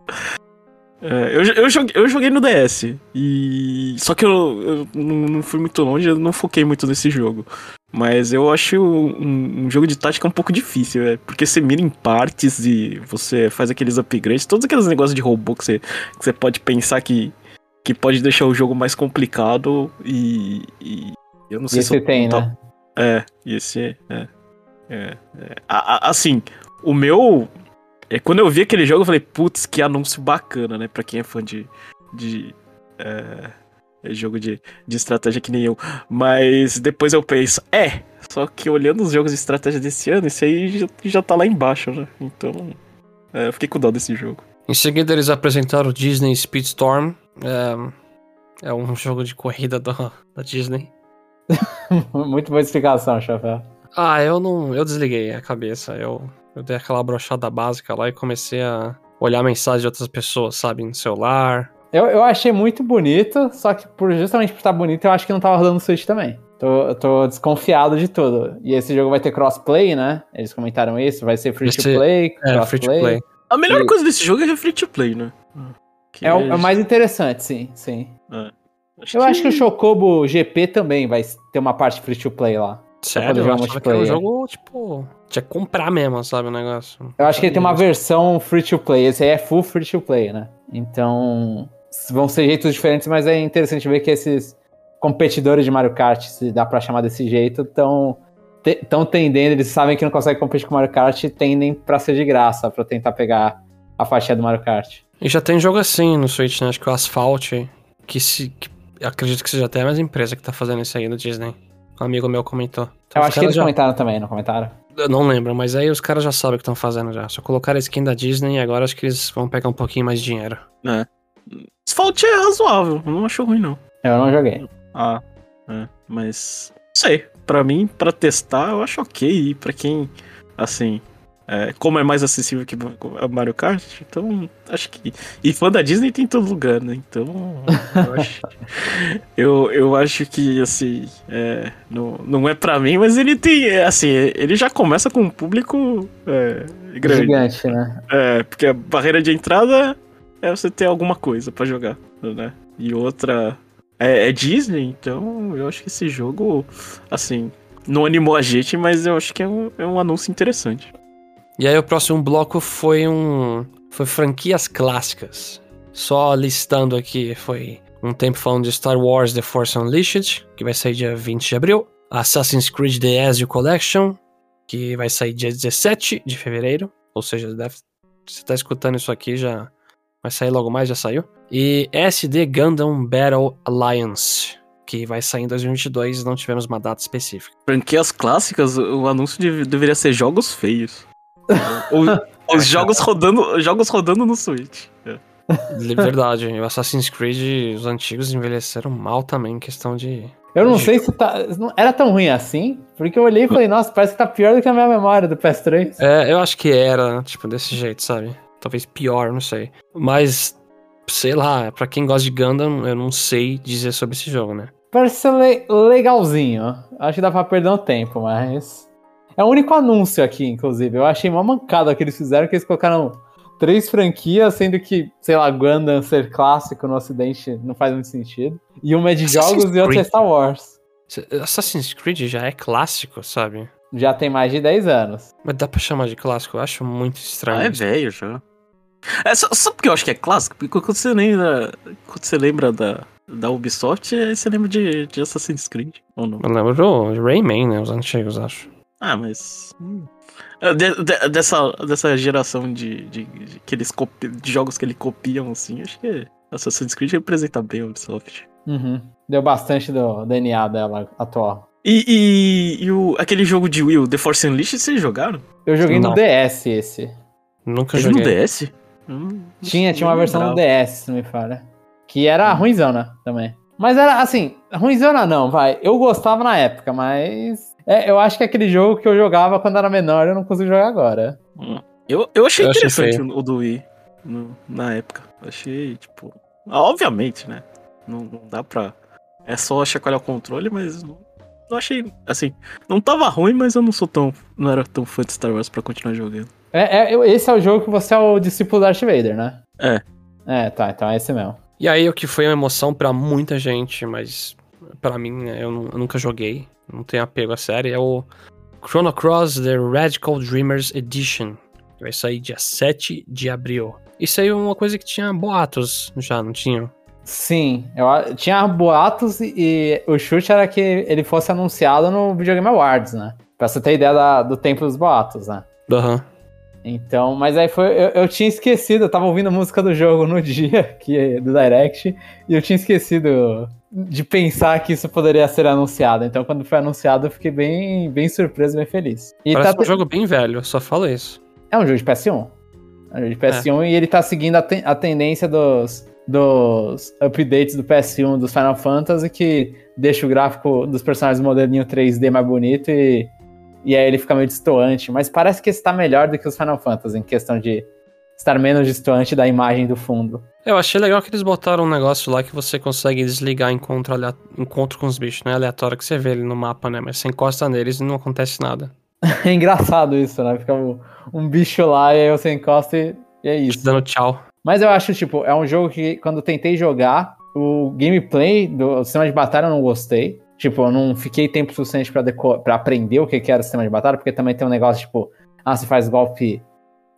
é, eu, eu, joguei, eu joguei no DS. E. Só que eu, eu não não fui muito longe, eu não foquei muito nesse jogo. Mas eu acho um, um jogo de tática um pouco difícil, é, porque você mira em partes e você faz aqueles upgrades, todos aqueles negócios de robô que você, que você pode pensar que, que pode deixar o jogo mais complicado e. e eu não sei E se esse tem, tá- né? É, e esse é. é, é. A- a- assim, o meu. É, quando eu vi aquele jogo, eu falei, putz, que anúncio bacana, né? Pra quem é fã de. de é, é jogo de, de estratégia que nem eu. Mas depois eu penso, é. Só que olhando os jogos de estratégia desse ano, esse aí já, já tá lá embaixo, né? Então. é, eu fiquei com dó desse jogo. Em seguida, eles apresentaram o Disney Speedstorm. É, é um jogo de corrida da, da Disney. Muito boa explicação, Chapéu. Ah, eu não. Eu desliguei a cabeça. Eu, eu dei aquela brochada básica lá e comecei a olhar mensagens de outras pessoas, sabe? No celular. Eu, eu achei muito bonito, só que por, justamente por estar bonito, eu acho que não tava rodando no Switch também. Tô, eu tô desconfiado de tudo. E esse jogo vai ter crossplay, né? Eles comentaram isso, vai ser free to play, É, free to play. A melhor E- coisa desse jogo é free to play, né? Que É o, é o mais interessante, sim, sim. Eu acho que o Chocobo GP também vai ter uma parte free to play lá. Sério, eu achava que era um multiplayer. jogo, tipo. Tinha que comprar mesmo, sabe? O negócio. Eu acho que ele tem uma versão free to play. Esse aí é full free to play, né? Então, vão ser jeitos diferentes, mas é interessante ver que esses competidores de Mario Kart, se dá pra chamar desse jeito, estão tão tendendo, eles sabem que não conseguem competir com Mario Kart e tendem pra ser de graça, pra tentar pegar a faixinha do Mario Kart. E já tem jogo assim no Switch, né? Acho que o Asphalt, que se. que acredito que seja até a mesma empresa que tá fazendo isso aí no Disney. Um amigo meu comentou. Então, Eu acho que eles já... comentaram também, não comentaram? Eu não lembro, mas aí os caras já sabem o que estão fazendo já. Só colocaram a skin da Disney e agora acho que eles vão pegar um pouquinho mais de dinheiro. Asphalt é razoável, eu não acho ruim, não. Eu não joguei. Ah, é, mas. Não sei. Pra mim, pra testar, eu acho ok. E pra quem, assim. é, como é mais acessível que Mario Kart, então acho que. E fã da Disney tem em todo lugar, né? Então. Eu acho, eu, eu acho que, assim. É, não, não é pra mim, mas ele tem. é, Assim, ele já começa com um público é, grande. Gigante, né? É, porque a barreira de entrada é você ter alguma coisa pra jogar, né? E outra é, é Disney, então eu acho que esse jogo, assim, não animou a gente, mas eu acho que é um, é um anúncio interessante. E aí o próximo bloco foi um. Foi franquias clássicas. Só listando aqui, foi um tempo falando de Star Wars The Force Unleashed, que vai sair dia 20 de abril. Assassin's Creed The Ezio Collection, que vai sair dia 17 de fevereiro. Ou seja, deve, você tá escutando isso aqui, já vai sair logo mais, já saiu. E SD Gundam Battle Alliance, que vai sair em 2022, não tivemos uma data específica. Franquias clássicas, o anúncio de- deveria ser jogos feios. Ou, os jogos rodando, jogos rodando no Switch. É. De verdade, o Assassin's Creed, os antigos envelheceram mal também em questão de. Eu não sei se tá. Não era tão ruim assim, porque eu olhei e falei, nossa, parece que tá pior do que a minha memória do PS3. É, eu acho que era, tipo, desse jeito, sabe? Talvez pior, não sei. Mas sei lá, pra quem gosta de Gundam, eu não sei dizer sobre esse jogo, né? Parece ser le- legalzinho. Acho que dá pra perder um tempo, mas. É o único anúncio aqui, inclusive. Eu achei uma mancada que eles fizeram, que eles colocaram três franquias, sendo que, sei lá, Gundam ser clássico no ocidente não faz muito sentido. E uma é de Assassin's jogos e outra é Creed. Star Wars. Assassin's Creed já é clássico, sabe? Já tem mais de 10 anos. Mas dá pra chamar de clássico? Eu acho muito estranho. Ah, é velho já. É só, só porque eu acho que é clássico, porque quando você lembra, quando você lembra da, da Ubisoft, aí você lembra de, de Assassin's Creed, ou não? Eu lembro do Rayman, né? Os antigos, acho. Ah, mas. hum. É, de- de- dessa, dessa geração de, de, de, que eles copi- de jogos que eles copiam, assim, acho que Assassin's Creed representa bem a Ubisoft. Uhum. Deu bastante do DNA dela atual. E, e, e o, aquele jogo de Will, The Force Unleashed, vocês jogaram? Eu joguei Não. no DS esse. Nunca Teve no joguei. DS? Hum, Tinha, tinha uma nem versão no. DS, se não me falha. Que era ruimzona também. Mas era assim, ruimzona não, vai. Eu gostava na época, mas. é, eu acho que é aquele jogo que eu jogava quando era menor eu não consigo jogar agora. Hum. Eu, eu achei Eu achei interessante feio. o do Wii no- na época. Achei, tipo. Obviamente, né? Não, não dá pra. É só chacoalhar o controle, mas não, não achei. Assim, não tava ruim, mas eu não sou tão. Não era tão fã de Star Wars pra continuar jogando. É, é, esse é o jogo que você é o discípulo Darth Vader, né? É. É, tá, então é esse mesmo. E aí, o que foi uma emoção pra muita gente, mas pra mim, eu, eu nunca joguei, não tenho apego à série, é o Chrono Cross The Radical Dreamers Edition. que Vai sair dia 7 de abril. Isso aí é uma coisa que tinha boatos já, não tinha? Sim, eu, tinha boatos e, e o chute era que ele fosse anunciado no Video Game Awards, né? Pra você ter ideia da- do tempo dos boatos, né? Aham. Então, mas aí foi. Eu, eu tinha esquecido, eu tava ouvindo a música do jogo no dia que, do Direct, e eu tinha esquecido de pensar que isso poderia ser anunciado. Então, quando foi anunciado, eu fiquei bem, bem surpreso, bem feliz. E Parece tá um te- jogo bem velho, eu só falo isso. É um jogo de PS1. É um jogo de PS1 e ele tá seguindo a, ten- a tendência dos, dos updates do PS1 dos Final Fantasy, que deixa o gráfico dos personagens modelinho 3D mais bonito e, e aí ele fica meio distoante. Mas parece que esse tá melhor do que os Final Fantasy, em questão de estar menos distoante da imagem do fundo. Eu achei legal que eles botaram um negócio lá que você consegue desligar encontro, encontro com os bichos, não é aleatório que você vê ele no mapa, né? Mas você encosta neles e não acontece nada. É engraçado isso, né? Fica um, um bicho lá e aí você encosta e, e é Te isso. dando tchau. Mas eu acho, tipo, é um jogo que quando tentei jogar, o gameplay do sistema de batalha eu não gostei. Tipo, eu não fiquei tempo suficiente pra aprender o que, que era o sistema de batalha, porque também tem um negócio, tipo, ah, você faz golpe.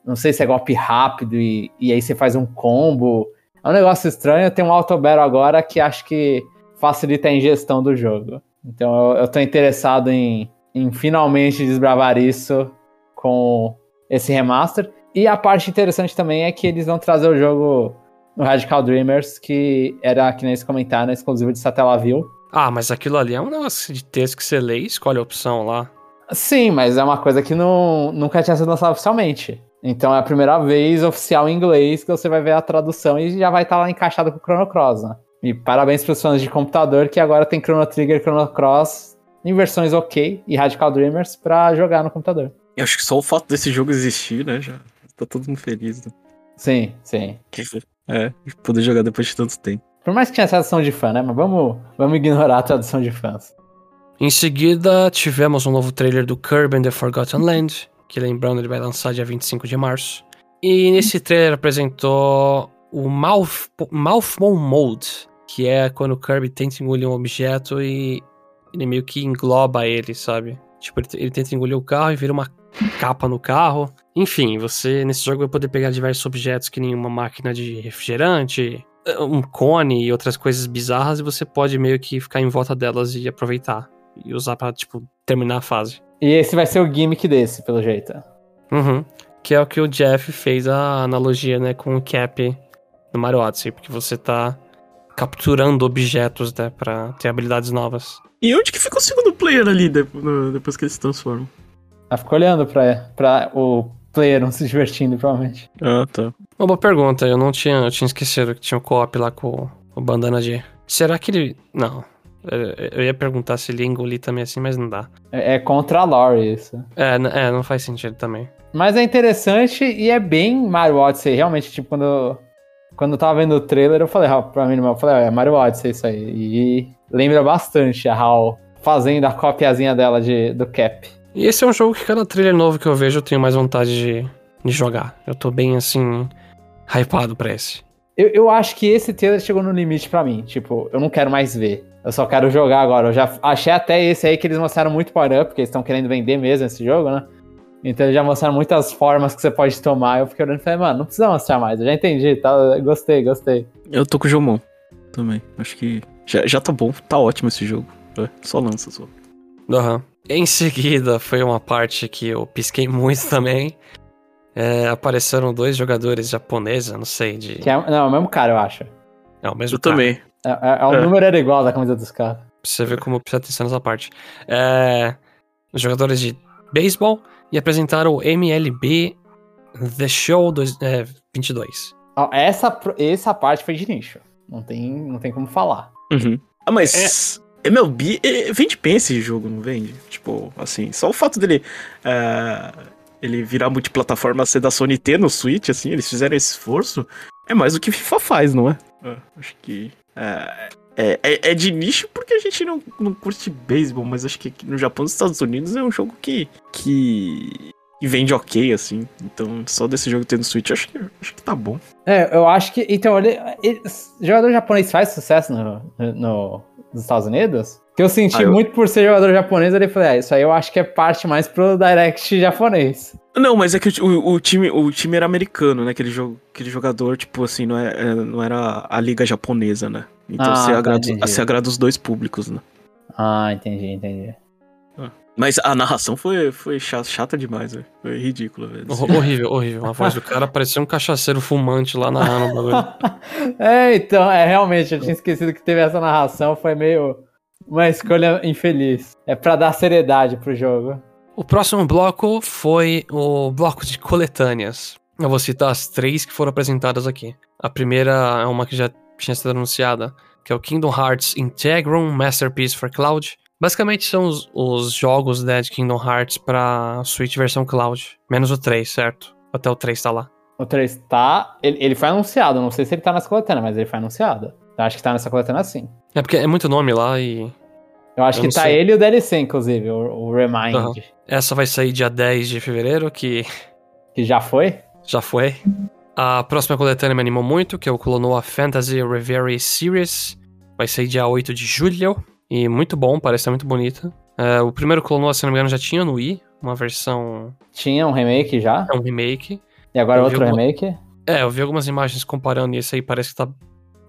Não sei se é golpe rápido e, e aí você faz um combo. É um negócio estranho. Tem um Auto Battle agora que acho que facilita a ingestão do jogo. Então eu, eu tô interessado em, em finalmente desbravar isso com esse remaster. E a parte interessante também é que eles vão trazer o jogo no Radical Dreamers, que era, que nem eles comentaram, exclusivo de Satellaview. Ah, mas aquilo ali é um negócio de texto que você lê e escolhe a opção lá. Sim, mas é uma coisa que não, nunca tinha sido lançada oficialmente. Então é a primeira vez oficial em inglês que você vai ver a tradução e já vai estar lá encaixado com o Chrono Cross, né? E parabéns para os fãs de computador que agora tem Chrono Trigger e Chrono Cross em versões ok e Radical Dreamers pra jogar no computador. Eu acho que só o fato desse jogo existir, né, já tá todo mundo feliz. Né? Sim, sim. É, poder jogar depois de tanto tempo. Por mais que tinha tradução de fã, né? Mas vamos, vamos ignorar a tradução de fãs. Em seguida, tivemos um novo trailer do Kirby and the Forgotten Land, que lembrando, ele vai lançar dia 25 de março. E nesse trailer apresentou o Mouth, Mouthmon Mode, que é quando o Kirby tenta engolir um objeto e ele meio que engloba ele, sabe? Tipo, ele, ele tenta engolir o carro e vira uma capa no carro. Enfim, você nesse jogo vai poder pegar diversos objetos que nem uma máquina de refrigerante, um cone e outras coisas bizarras e você pode meio que ficar em volta delas e aproveitar e usar pra, tipo, terminar a fase. E esse vai ser o gimmick desse, pelo jeito. Uhum. Que é o que o Jeff fez a analogia, né, com o Cap no Mario Odyssey, porque você tá capturando objetos, né, pra ter habilidades novas. E onde que fica o segundo player ali depois que eles se transformam? Ela ficou olhando pra, pra o player não se divertindo, provavelmente. Ah, tá. Uma boa pergunta, eu não tinha, eu tinha esquecido que tinha um co-op lá com o Bandana de... Será que ele... Não. Eu- Eu ia perguntar se ele ia engolir também assim, mas não dá. É, é contra a lore isso. É, é, não faz sentido também. Mas é interessante e é bem Mario Odyssey. Realmente, tipo, quando, quando eu tava vendo o trailer, eu falei pra mim, eu falei, é Mario Odyssey isso aí. E lembra bastante a HAL fazendo a copiazinha dela de, do Cap. E esse é um jogo que cada trailer novo que eu vejo eu tenho mais vontade de, de jogar. Eu tô bem, assim, hypado pra esse. Eu, eu acho que esse trailer chegou no limite pra mim. Tipo, eu não quero mais ver. Eu só quero jogar agora. Eu já achei até esse aí que eles mostraram muito power-up, porque eles estão querendo vender mesmo esse jogo, né? Então eles já mostraram muitas formas que você pode tomar. Eu fiquei olhando e falei, mano, não precisa mostrar mais. Eu já entendi, tá? Gostei, gostei. Eu tô com o Jomon também. Acho que já, já tá bom, tá ótimo esse jogo. É, só lança só. Aham. Uhum. Em seguida, foi uma parte que eu pisquei muito também. É, apareceram dois jogadores japoneses, não sei, de. Que é, não, é o mesmo cara, eu acho. É o mesmo Eu cara. também. É, é, é o é. número era igual da camisa dos caras. Pra você ver como precisa atenção nessa parte. É, os jogadores de beisebol e apresentaram o MLB The Show dois, é, 22. Essa, essa parte foi de nicho. Não tem, não tem como falar. Uhum. Ah, mas é. MLB vende bem esse jogo, não vende? Tipo, assim, só o fato dele. Uh, ele virar multiplataforma ser da Sony T no Switch, assim, eles fizeram esse esforço. É mais do que FIFA faz, não é? é acho que. Uh, é, é, é, de nicho porque a gente não, não curte beisebol, mas acho que no Japão e nos Estados Unidos é um jogo que. que. que vende ok, assim. Então, só desse jogo ter no Switch, acho que, acho que tá bom. É, eu acho que. Então, ele, ele, jogador japonês faz sucesso no, no, nos Estados Unidos? Que eu senti ah, eu... muito por ser jogador japonês, eu falei, ah, isso aí eu acho que é parte mais pro Direct japonês. Não, mas é que o, o, time, o time era americano, né? Aquele, jogo, aquele jogador, tipo assim, não, é, é não era a liga japonesa, né? Então ah, você, agrada, você agrada os dois públicos, né? Ah, entendi, entendi. Mas a narração foi, foi chata, chata demais, velho. Foi ridícula, velho. horrível, horrível. A voz do cara parecia um cachaceiro fumante lá narrando o bagulho. é, então, é realmente, eu tinha esquecido que teve essa narração, foi meio uma escolha infeliz. É para dar seriedade pro jogo. O próximo bloco foi o bloco de coletâneas. Eu vou citar as três que foram apresentadas aqui. A primeira é uma que já tinha sido anunciada, que é o Kingdom Hearts Integrum Masterpiece for Cloud. Basicamente são os, os jogos né, de Kingdom Hearts pra Switch versão Cloud. Menos o 3, certo? Até o 3 tá lá. O 3 tá. Ele, ele foi anunciado, não sei se ele tá nessa coletânea, mas ele foi anunciado. Eu acho que tá nessa coletânea sim. É porque é muito nome lá e. Eu acho eu que tá sei. ele e o DLC, inclusive, o, o Remind. Uhum. Essa vai sair dia 10 de fevereiro, que. Que já foi? Já foi. A próxima coletânea me animou muito, que é o Clonoa Fantasy Reverie Series. Vai sair dia 8 de julho. E muito bom, parece muito bonita. É, o primeiro Clonoa, se não me engano, já tinha no Wii, uma versão. Tinha um remake já? É um remake. E agora eu outro remake? É, eu vi algumas imagens comparando e esse aí parece que tá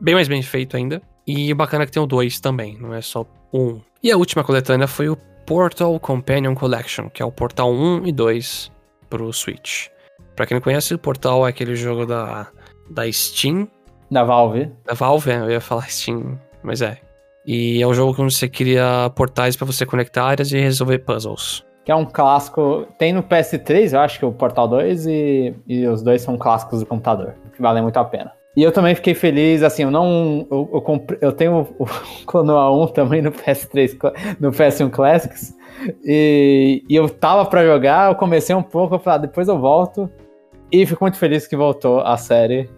bem mais bem feito ainda. E bacana que tem o 2 também, não é só um. E a última coletânea foi o Portal Companion Collection, que é o Portal 1 e 2 pro Switch. Pra quem não conhece, o Portal é aquele jogo da, da Steam. Da Valve. Da Valve, eu ia falar Steam, mas é. E é um jogo onde você cria portais para você conectar áreas e resolver puzzles. Que é um clássico. Tem no PS3, eu acho que o Portal 2, e, e os dois são clássicos do computador, que valem muito a pena. E eu também fiquei feliz, assim, eu não. Eu, eu, comprei, eu tenho o Clonoa 1 também no PS3, no PS1 Classics. E, e eu tava pra jogar, eu comecei um pouco, eu falei, ah, depois eu volto. E fico muito feliz que voltou a série.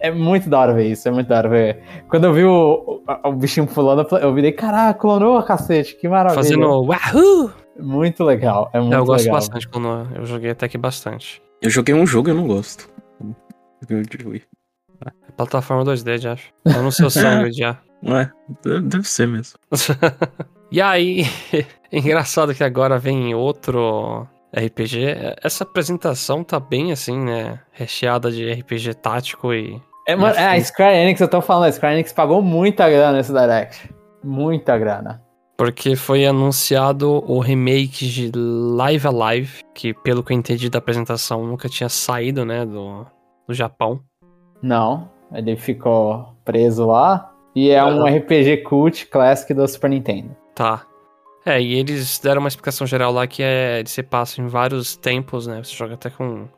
É, muito da hora ver isso, é muito da hora ver. Quando eu vi o, o, o bichinho pulando, eu virei, caraca, clonou, cacete, que maravilha. Fazendo wahoo! Muito legal, é muito legal. Eu gosto legal. bastante de Clonoa, eu joguei até que bastante. Eu joguei um jogo e eu não gosto. Eu é plataforma 2D, já acho. Eu não sei o sangue já. É, deve ser mesmo. e aí, engraçado que agora vem outro RPG. Essa apresentação tá bem assim, né? Recheada de RPG tático e. É, mano, é, a Square Enix, eu tô falando, a Square Enix pagou muita grana nesse Direct. Muita grana. Porque foi anunciado o remake de Live Alive, que pelo que eu entendi da apresentação nunca tinha saído, né, do, do Japão. Não, ele ficou preso lá. E é um RPG cult classic do Super Nintendo. Tá. É, e eles deram uma explicação geral lá que é de se passa em vários tempos, né? Você joga até com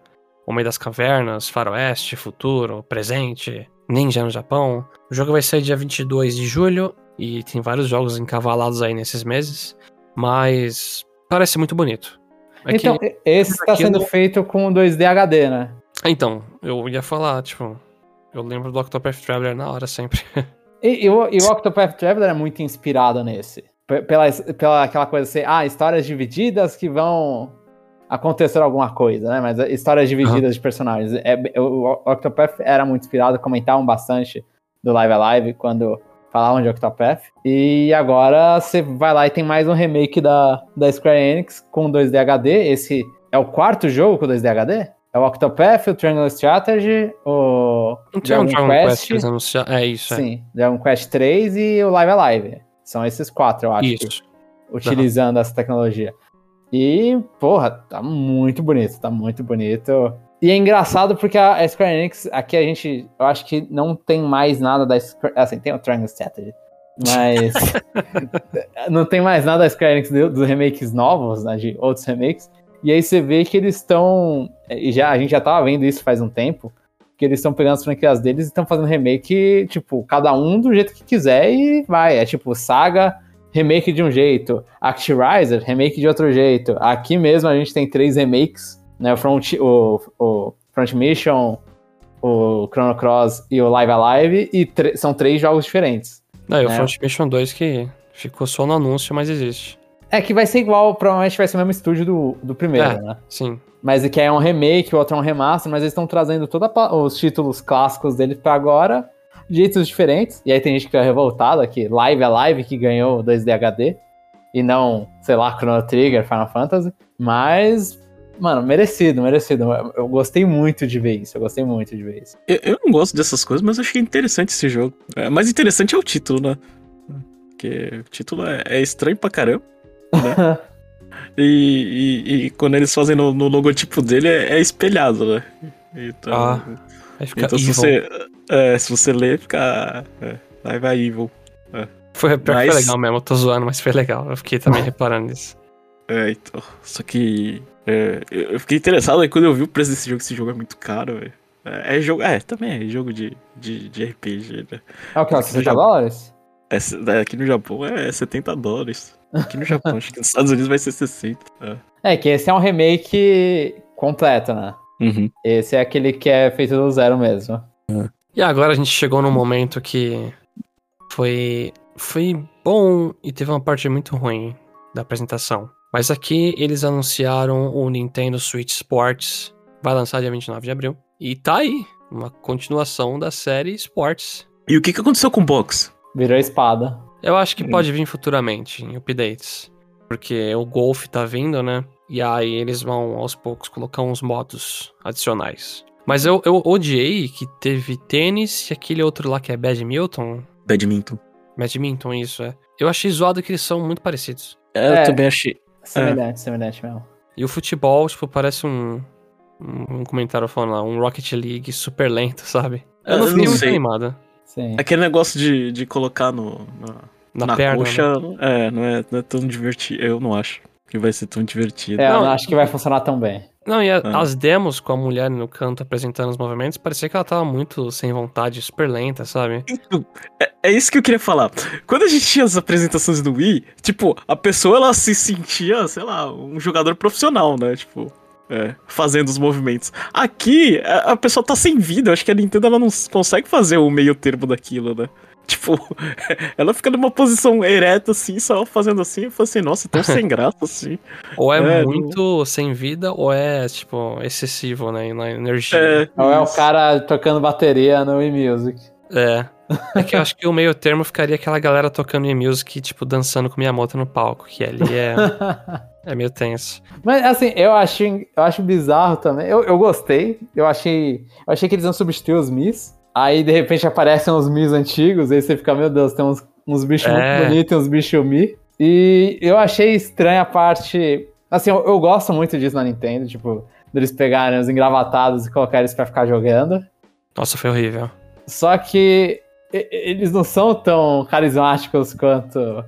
Homem das Cavernas, Faroeste, Futuro, Presente, Ninja no Japão. O jogo vai sair dia 22 de julho e tem vários jogos encavalados aí nesses meses, mas parece muito bonito. então, esse está sendo feito com 2D HD, né? Então, eu ia falar, tipo, Eu lembro do Octopath Traveler na hora sempre. E, e, o, e o Octopath Traveler é muito inspirado nesse. Pela, pela aquela coisa assim, ah, histórias divididas que vão acontecer alguma coisa, né? Mas histórias divididas de personagens. É, o Octopath era muito inspirado, comentavam bastante do Live Alive quando falavam de Octopath. E agora você vai lá e tem mais um remake da, da Square Enix com 2D HD. Esse é o quarto jogo com 2D HD? É o Octopath, o Triangle Strategy, o um Dragon Dragon Quest. Quest. É isso, é. Sim, Dragon Quest 3 e o Live Alive. São esses quatro, eu acho, que- Isso. utilizando essa tecnologia. E, porra, tá muito bonito, tá muito bonito. E é engraçado porque a Square Enix, aqui a gente, eu acho que não tem mais nada da Square, assim, tem o Triangle Strategy, mas não tem mais nada da Square Enix do- dos remakes novos, né, de outros remakes. E aí você vê que eles estão, e já a gente já tava vendo isso faz um tempo, que eles estão pegando as franquias deles e estão fazendo remake, tipo, cada um do jeito que quiser e vai. É tipo, Saga, remake de um jeito. Actirizer, remake de outro jeito. Aqui mesmo a gente tem três remakes, né? O Front, o, o Front Mission, o Chrono Cross e o Live Alive, e são três jogos diferentes. Não, e o É. Front Mission 2 que ficou só no anúncio, mas existe. É que vai ser igual, provavelmente vai ser o mesmo estúdio do, do primeiro, É. né? Sim. Mas que é um remake, o outro é um remaster, mas eles estão trazendo todos os títulos clássicos deles pra agora, jeitos diferentes. E aí tem gente que é revoltada que Live é Live que ganhou 2D HD e não, sei lá, Chrono Trigger, Final Fantasy. Mas, mano, merecido, merecido. Eu, eu gostei muito de ver isso, eu gostei muito de ver isso. Eu, eu não gosto dessas coisas, mas eu achei interessante esse jogo. É, mais interessante é o título, né? Porque o título é, é estranho pra caramba. Né? E, e- e quando eles fazem no, no logotipo dele é, é espelhado, né? Então, Ah, Aí fica então se evil. você. É, se você ler, fica. É, aí vai evil. Foi, pior que foi Mas- legal mesmo, eu tô zoando, mas foi legal. Eu fiquei também reparando nisso. É, então. Só que. é, eu fiquei interessado aí quando eu vi o preço desse jogo. Esse jogo é muito caro, velho. É, é jogo. É, também é jogo de, de, de RPG, né? É o que? Aqui no 60 Japão. dólares? É, se- é, aqui no Japão é 70 dólares. Aqui no Japão, acho que nos Estados Unidos vai ser 60. É. É, que esse é um remake completo, né? Uhum. Esse é aquele que é feito do zero mesmo. E agora a gente chegou num momento que foi, foi bom e teve uma parte muito ruim da apresentação. Mas aqui eles anunciaram o Nintendo Switch Sports. Vai lançar dia 29 de abril. E tá aí, uma continuação da série Sports. E o que, que aconteceu com o box? Virou espada. Eu acho que pode vir futuramente, em updates. Porque o Golf tá vindo, né? E aí eles vão aos poucos colocar uns modos adicionais. Mas eu, eu odiei que teve tênis e aquele outro lá que é Badminton. Badminton. Badminton, isso é. Eu achei zoado que eles são muito parecidos. É, eu É. também achei. Semelhante, semelhante mesmo. E o futebol, tipo, parece um. Um comentário falando lá, um Rocket League super lento, sabe? Eu não Eu fiquei não muito sei. animado. Sim. Aquele negócio de, de colocar no, na, Na, perna. coxa, né? é, não é, não é tão divertido. Eu não acho que vai ser tão divertido. É, eu Não. acho que vai funcionar tão bem. Não, e a- Ah. as demos com a mulher no canto apresentando os movimentos, parecia que ela tava muito sem vontade, super lenta, sabe? É, é isso que eu queria falar. Quando a gente tinha as apresentações do Wii, tipo, a pessoa ela se sentia, sei lá, um jogador profissional, né? Tipo, é, fazendo os movimentos. Aqui, a, a pessoa tá sem vida. Eu acho que a Nintendo ela não consegue fazer o meio termo daquilo, né? Tipo, ela fica numa posição ereta, assim, só fazendo assim, e fala assim, nossa, tão sem graça, assim. Ou é, É, muito sem vida, ou é, tipo, excessivo, né? Na energia. É, Ou é o cara tocando bateria no eMusic. É. É que eu acho que o meio termo ficaria aquela galera tocando em music, tipo, dançando com Miyamoto no palco, que ali é, é meio tenso. Mas assim, eu acho, eu acho bizarro também. Eu, eu gostei. Eu achei. Eu achei que eles iam substituir os Mis. Aí de repente aparecem os Mis antigos, aí você fica, meu Deus, tem uns, uns bichos É. muito bonitos e uns bichos Mi. E eu achei estranha a parte. Assim, eu, eu gosto muito disso na Nintendo, tipo, deles pegarem os engravatados e colocar eles pra ficar jogando. Nossa, foi horrível. Só que eles não são tão carismáticos quanto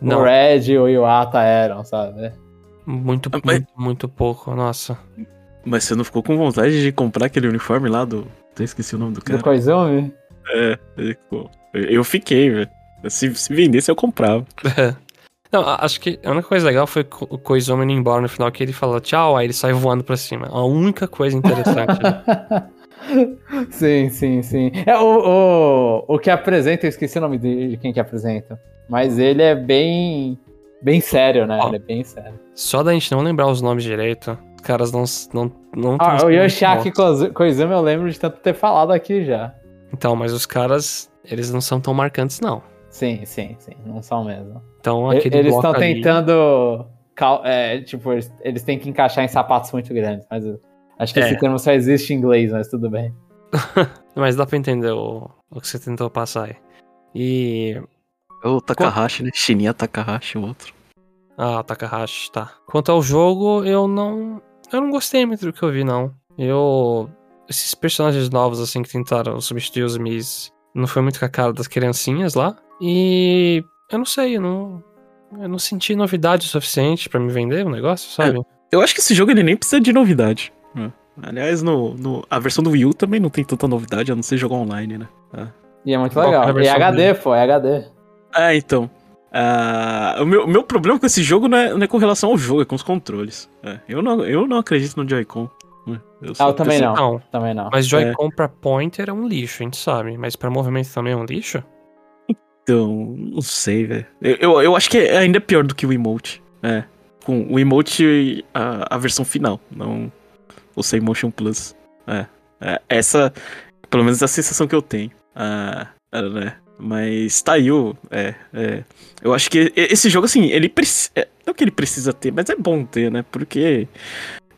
Não. o Red e o Iwata eram, sabe? Muito, Ah, mas- muito, muito pouco, nossa. Mas você não ficou com vontade de comprar aquele uniforme lá do. Eu esqueci o nome do Do cara. Koizumi. É, ele ficou- eu- eu fiquei, velho. Se, se vendesse, eu comprava. Não, a- acho que a única coisa legal foi o Koizumi indo embora no final, que ele falou tchau, aí ele sai voando pra cima. A única coisa interessante. né? Sim, sim, sim. É, o, o, o que apresenta, eu esqueci o nome de, de quem que apresenta. Mas ele é bem. Bem sério, né? Ó. Ele é bem sério. Só da gente não lembrar os nomes direito, caras não. não, não Ah, o Yoshiaki Koizumi eu lembro de tanto ter falado aqui já. Então, mas os caras, eles não são tão marcantes, não. Sim, sim, sim. Não são mesmo. Então, aquele Eles estão ali- tentando. cal- é, tipo, eles, eles têm que encaixar em sapatos muito grandes. Mas acho que É. esse termo só existe em inglês, mas tudo bem. Mas dá pra entender o, o que você tentou passar aí. E. O Takahashi, né? Shinya Takahashi, o outro. Ah, o Takahashi, tá. Quanto ao jogo, eu não. Eu não gostei muito do que eu vi, não. Eu. Esses personagens novos, assim, que tentaram substituir os Mis, não foi muito com a cara das criancinhas lá. E. Eu não sei, eu não. Eu não senti novidade o suficiente pra me vender o negócio, sabe? Eu acho que esse jogo ele nem precisa de novidade. né? Aliás, no, no- a versão do Wii U também não tem tanta novidade, a não ser jogar online, né? E é muito que é legal. E versão HD, pô, é HD. Ah, então. Ah, o, meu, o meu problema com esse jogo não é, não é com relação ao jogo, é com os controles. É, eu, não, eu não acredito no Joy-Con. né? Ah, sou eu também não. Não, Também não. mas Joy-Con pra Pointer é um lixo, a gente sabe. Mas pra movimento também é um lixo? Então, não sei, velho. Eu, eu, eu acho que é ainda pior do que o emote. É. Com o emote, a, a versão final, não o Sem Motion Plus. É. É, Essa, pelo menos é a sensação que eu tenho. Ah, é, né? Mas tá aí o. É, é. Eu acho que esse jogo, assim, ele precisa. Não que ele precisa ter, mas é bom ter, né? Porque.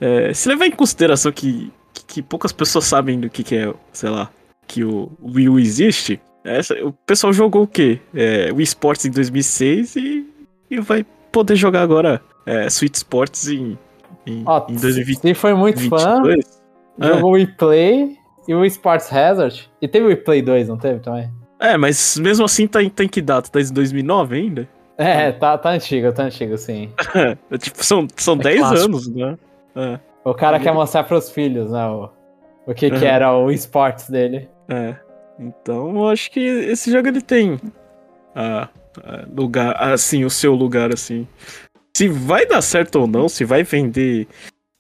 é, se levar em consideração que, que, que poucas pessoas sabem do que, que é, sei lá, que o Wii U existe. Essa, o pessoal jogou o quê? É, Wii Sports em 2006 e, e vai poder jogar agora é, Switch Sports em, em, Ó, em 2022. se foi muito fã, jogou o Wii Play e o Wii Sports Hazard. E teve o Wii Play 2, não teve também? É, mas mesmo assim tá em, tá em que data? Tá em 2009 ainda? É, tá, tá antigo, tá antigo, sim. É, tipo, são, são É 10 clássico. anos, né? É, O cara quer mostrar pros filhos, né? O, o que, que Uhum. era o esportes dele. é. Então eu acho que esse jogo ele tem ah, ah, lugar, assim, o seu lugar, assim. Se vai dar certo ou não, se vai vender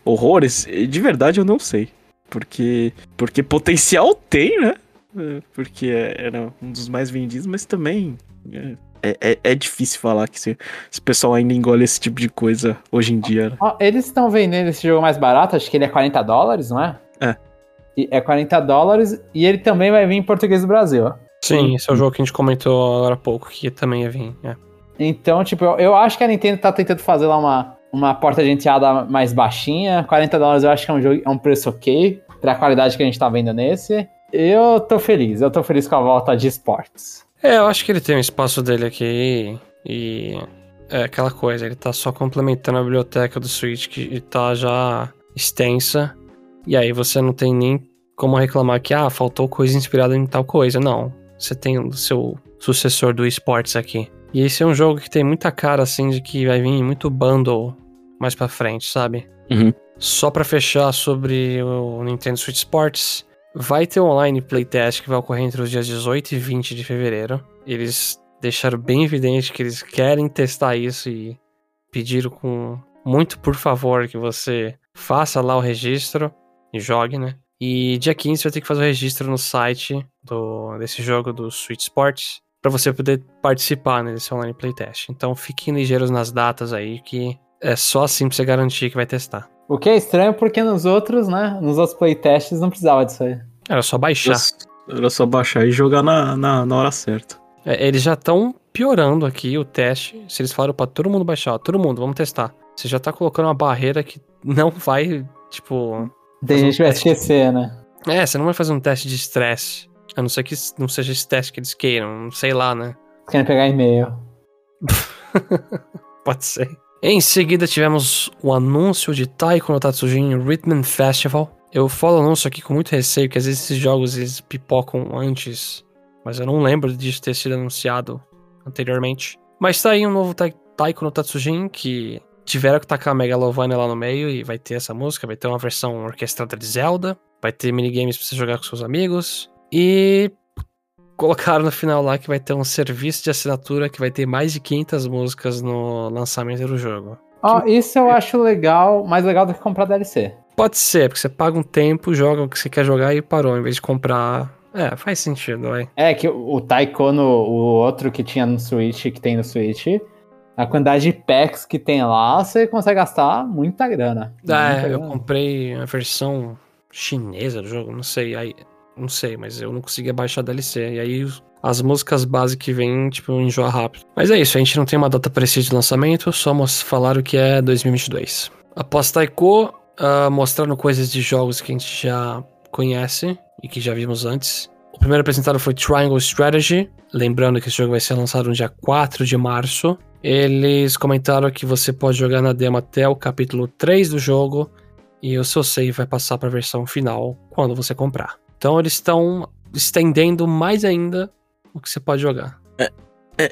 horrores, de verdade eu não sei. Porque, porque potencial tem, né? É, Porque era um dos mais vendidos, mas também é, é, é- é difícil falar que esse, esse pessoal ainda engole esse tipo de coisa hoje em dia. né? Ó, eles estão vendendo esse jogo mais barato, acho que ele é 40 dólares, não é? É. E é 40 dólares e ele também vai vir em português do Brasil, ó. Sim, esse é o jogo que a gente comentou agora há pouco, que também ia vir. é. Então, tipo, eu, eu acho que a Nintendo tá tentando fazer lá uma, uma porta de enteada mais baixinha. 40 dólares eu acho que é um, jogo, é um preço ok pra qualidade que a gente tá vendo nesse. Eu tô feliz, eu tô feliz com a volta de esportes. É, eu acho que ele tem um espaço dele aqui e. É aquela coisa, ele tá só complementando a biblioteca do Switch que tá já extensa. E aí você não tem nem como reclamar que, ah, faltou coisa inspirada em tal coisa. Não. Você tem o seu sucessor do esportes aqui. E esse é um jogo que tem muita cara, assim, de que vai vir muito bundle mais pra frente, sabe? Uhum. Só pra fechar sobre o Nintendo Switch Sports, vai ter um online playtest que vai ocorrer entre os dias 18 e 20 de fevereiro. Eles deixaram bem evidente que eles querem testar isso e pediram com muito por favor que você faça lá o registro e jogue, né? E dia 15 você vai ter que fazer o registro no site do, desse jogo do Switch Sports para você poder participar né, desse online playtest. Então fiquem ligeiros nas datas aí que é só assim pra você garantir que vai testar. O que é estranho porque nos outros, né? Nos outros playtests não precisava disso aí. Era só baixar. Era só baixar e jogar na, na, na hora certa. É, eles já estão piorando aqui o teste. Se eles falaram pra todo mundo baixar, ó, todo mundo, vamos testar. Você já tá colocando uma barreira que não vai, tipo. Tem Fazer um gente que vai esquecer, né? É, você não vai fazer um teste de estresse. A não ser que não seja esse teste que eles queiram, sei lá, né? Querem pegar e-mail. Pode ser. Em seguida tivemos o anúncio de Taiko no Tatsujin Rhythm Festival. Eu falo anúncio aqui com muito receio, que às vezes esses jogos eles pipocam antes, mas eu não lembro disso ter sido anunciado anteriormente. Mas tá aí um novo Ta- Taiko no Tatsujin que tiveram que tacar a Megalovania lá no meio e vai ter essa música, vai ter uma versão orquestrada de Zelda, vai ter minigames pra você jogar com seus amigos e colocaram no final lá que vai ter um serviço de assinatura que vai ter mais de 500 músicas no lançamento do jogo. Ó, isso eu acho legal, mais legal do que comprar DLC. Pode ser, porque você paga um tempo, joga o que você quer jogar e parou, em vez de comprar. É, faz sentido, vai. É que o o Taekwondo, o outro que tinha no Switch, que tem no Switch, a quantidade de packs que tem lá, você consegue gastar muita grana. Ah, Muita é, eu grana. comprei a versão chinesa do jogo, não sei, aí, não sei, mas eu não conseguia baixar DLC. E aí as músicas base que vêm, tipo, enjoa rápido. Mas é isso, a gente não tem uma data precisa de lançamento, só mos- falar o que é 2022. Após Taiko, ah, mostrando coisas de jogos que a gente já conhece e que já vimos antes. O primeiro apresentado foi Triangle Strategy, lembrando que esse jogo vai ser lançado no dia 4 de março. Eles comentaram que você pode jogar na demo até o capítulo 3 do jogo e o seu save vai passar para a versão final quando você comprar. Então eles estão estendendo mais ainda o que você pode jogar. É,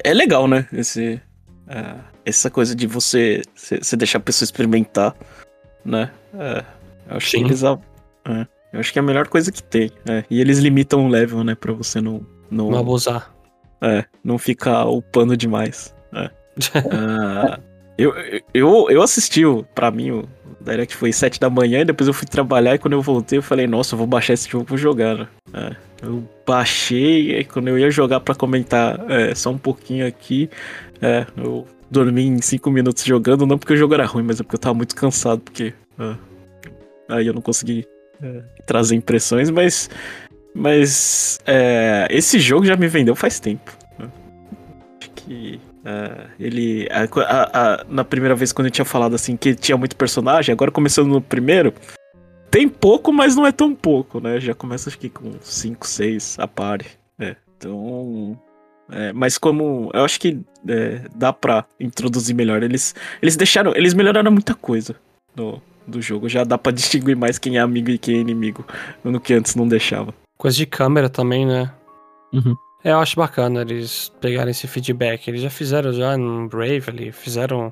é legal, né? Esse, é, essa coisa de você, você deixar a pessoa experimentar, né? É, eu acho Sim. que eles. é, eu acho que é a melhor coisa que tem. é. E eles limitam o level, né? Pra você não. Não, Não abusar. é, não ficar upando demais. é. Ah, eu, eu, eu assisti, pra mim, o Direct foi 7 da manhã e depois eu fui trabalhar e quando eu voltei eu falei, nossa, eu vou baixar esse jogo pra jogar, né? É, eu baixei e quando eu ia jogar pra comentar é, só um pouquinho aqui, é, eu dormi em 5 minutos jogando, não porque o jogo era ruim, mas é porque eu tava muito cansado, porque é, aí eu não consegui é, trazer impressões, mas, mas é, esse jogo já me vendeu faz tempo. né? Acho que é, ele. a- a- a- na primeira vez, quando eu tinha falado assim que tinha muito personagem, agora começando no primeiro, tem pouco, mas não é tão pouco, né? Já começa acho que com 5, 6 a pare. É, então. é, mas como. Eu acho que é, dá pra introduzir melhor. Eles, eles deixaram. Eles melhoraram muita coisa no, do jogo. Já dá pra distinguir mais quem é amigo e quem é inimigo. No que antes não deixava. Coisa de câmera também, né? Uhum. É, eu acho bacana eles pegarem esse feedback. Eles já fizeram já no Brave ali, fizeram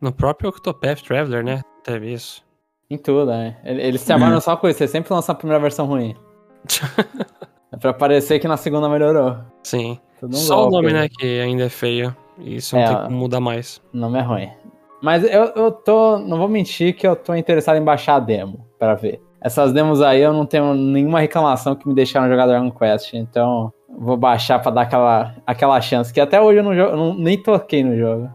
no próprio Octopath Traveler, né? Teve isso. Em tudo, né? Eles trabalham É. só com isso, você sempre lança a primeira versão ruim. É pra parecer que na segunda melhorou. Sim. Um Só o golpe. nome, né, que ainda é feio. E isso não É, tem ó. como mudar mais. O nome é ruim. Mas eu, eu tô. Não vou mentir que eu tô interessado em baixar a demo pra ver. Essas demos aí eu não tenho nenhuma reclamação que me deixaram jogar Dragon Quest. Então vou baixar pra dar aquela, aquela chance. Que até hoje eu, não, eu não- nem toquei no jogo.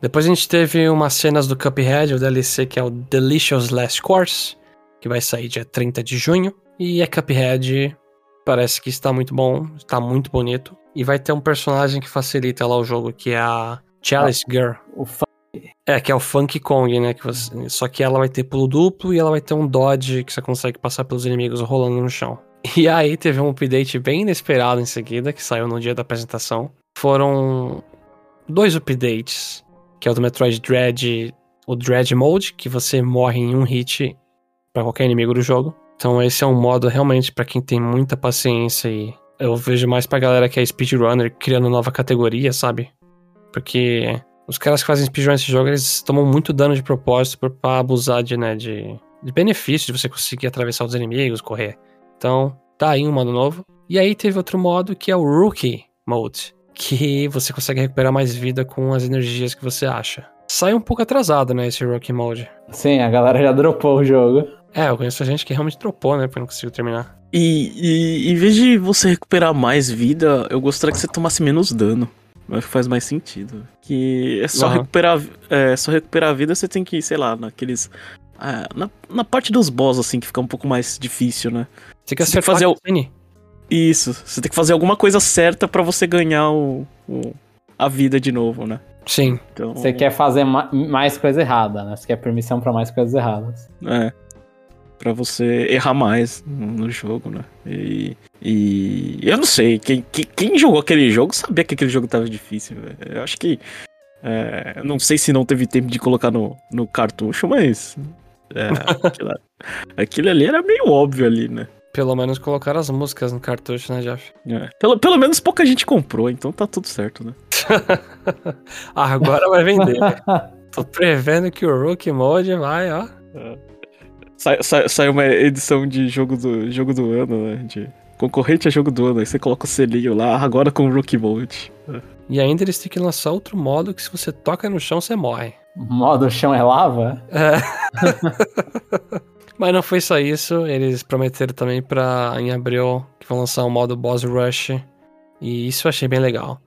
Depois a gente teve umas cenas do Cuphead, o DLC que é o Delicious Last Course, que vai sair dia 30 de junho. E é Cuphead, parece que está muito bom, está muito bonito. E vai ter um personagem que facilita lá o jogo, que é a Chalice Girl. O. É, que é o Funky Kong, né? Que você- Só que ela vai ter pulo duplo e ela vai ter um dodge que você consegue passar pelos inimigos rolando no chão. E aí teve um update bem inesperado em seguida, que saiu no dia da apresentação. Foram dois updates, que é o do Metroid Dread, o Dread Mode, que você morre em um hit pra qualquer inimigo do jogo. Então esse é um modo realmente pra quem tem muita paciência e eu vejo mais pra galera que é speedrunner criando nova categoria, sabe? Porque os caras que fazem speedrun nesse jogo, eles tomam muito dano de propósito pra abusar de, né, de, de benefício de você conseguir atravessar os inimigos, correr. Então, tá aí um modo novo. E aí teve outro modo que é o Rookie Mode, que você consegue recuperar mais vida com as energias que você acha. Sai um pouco atrasado, né, esse Rookie Mode. Sim, a galera já dropou o jogo. É, eu conheço gente que realmente dropou, né, porque não conseguiu terminar. E, e em vez de você recuperar mais vida, eu gostaria que você tomasse menos dano. Eu acho que faz mais sentido. Que é só Aham. recuperar é, só recuperar a vida, você tem que ir, sei lá, naqueles. Ah, na, na parte dos boss, assim, que fica um pouco mais difícil, né? Você quer Você tem que fazer o-? Isso. Você tem que fazer alguma coisa certa pra você ganhar o, o- a vida de novo, né? Sim. Então, Você quer fazer ma- mais coisa errada, né? Você quer permissão pra mais coisas erradas. É. Pra você errar mais no jogo, né? E. E. Eu não sei. Quem, quem, quem jogou aquele jogo sabia que aquele jogo tava difícil, velho. Eu acho que. É, não sei se não teve tempo de colocar no, no cartucho, mas. É, aquilo, aquilo ali era meio óbvio ali, né? Pelo menos colocaram as músicas no cartucho, né, Jeff? É. Pelo, pelo menos pouca gente comprou, então tá tudo certo, né? Agora vai vender. Tô prevendo que o Rookie Mode vai, ó. Sai, sai, sai uma edição de jogo do, jogo do ano, né? De concorrente a jogo do ano. Aí você coloca o selinho lá, agora com o Rookie Mode. E ainda eles têm que lançar outro modo que se você toca no chão, você morre. Modo chão é lava? É. Mas não foi só isso, eles prometeram também pra em abril que vão lançar o modo Boss Rush. E isso eu achei bem legal.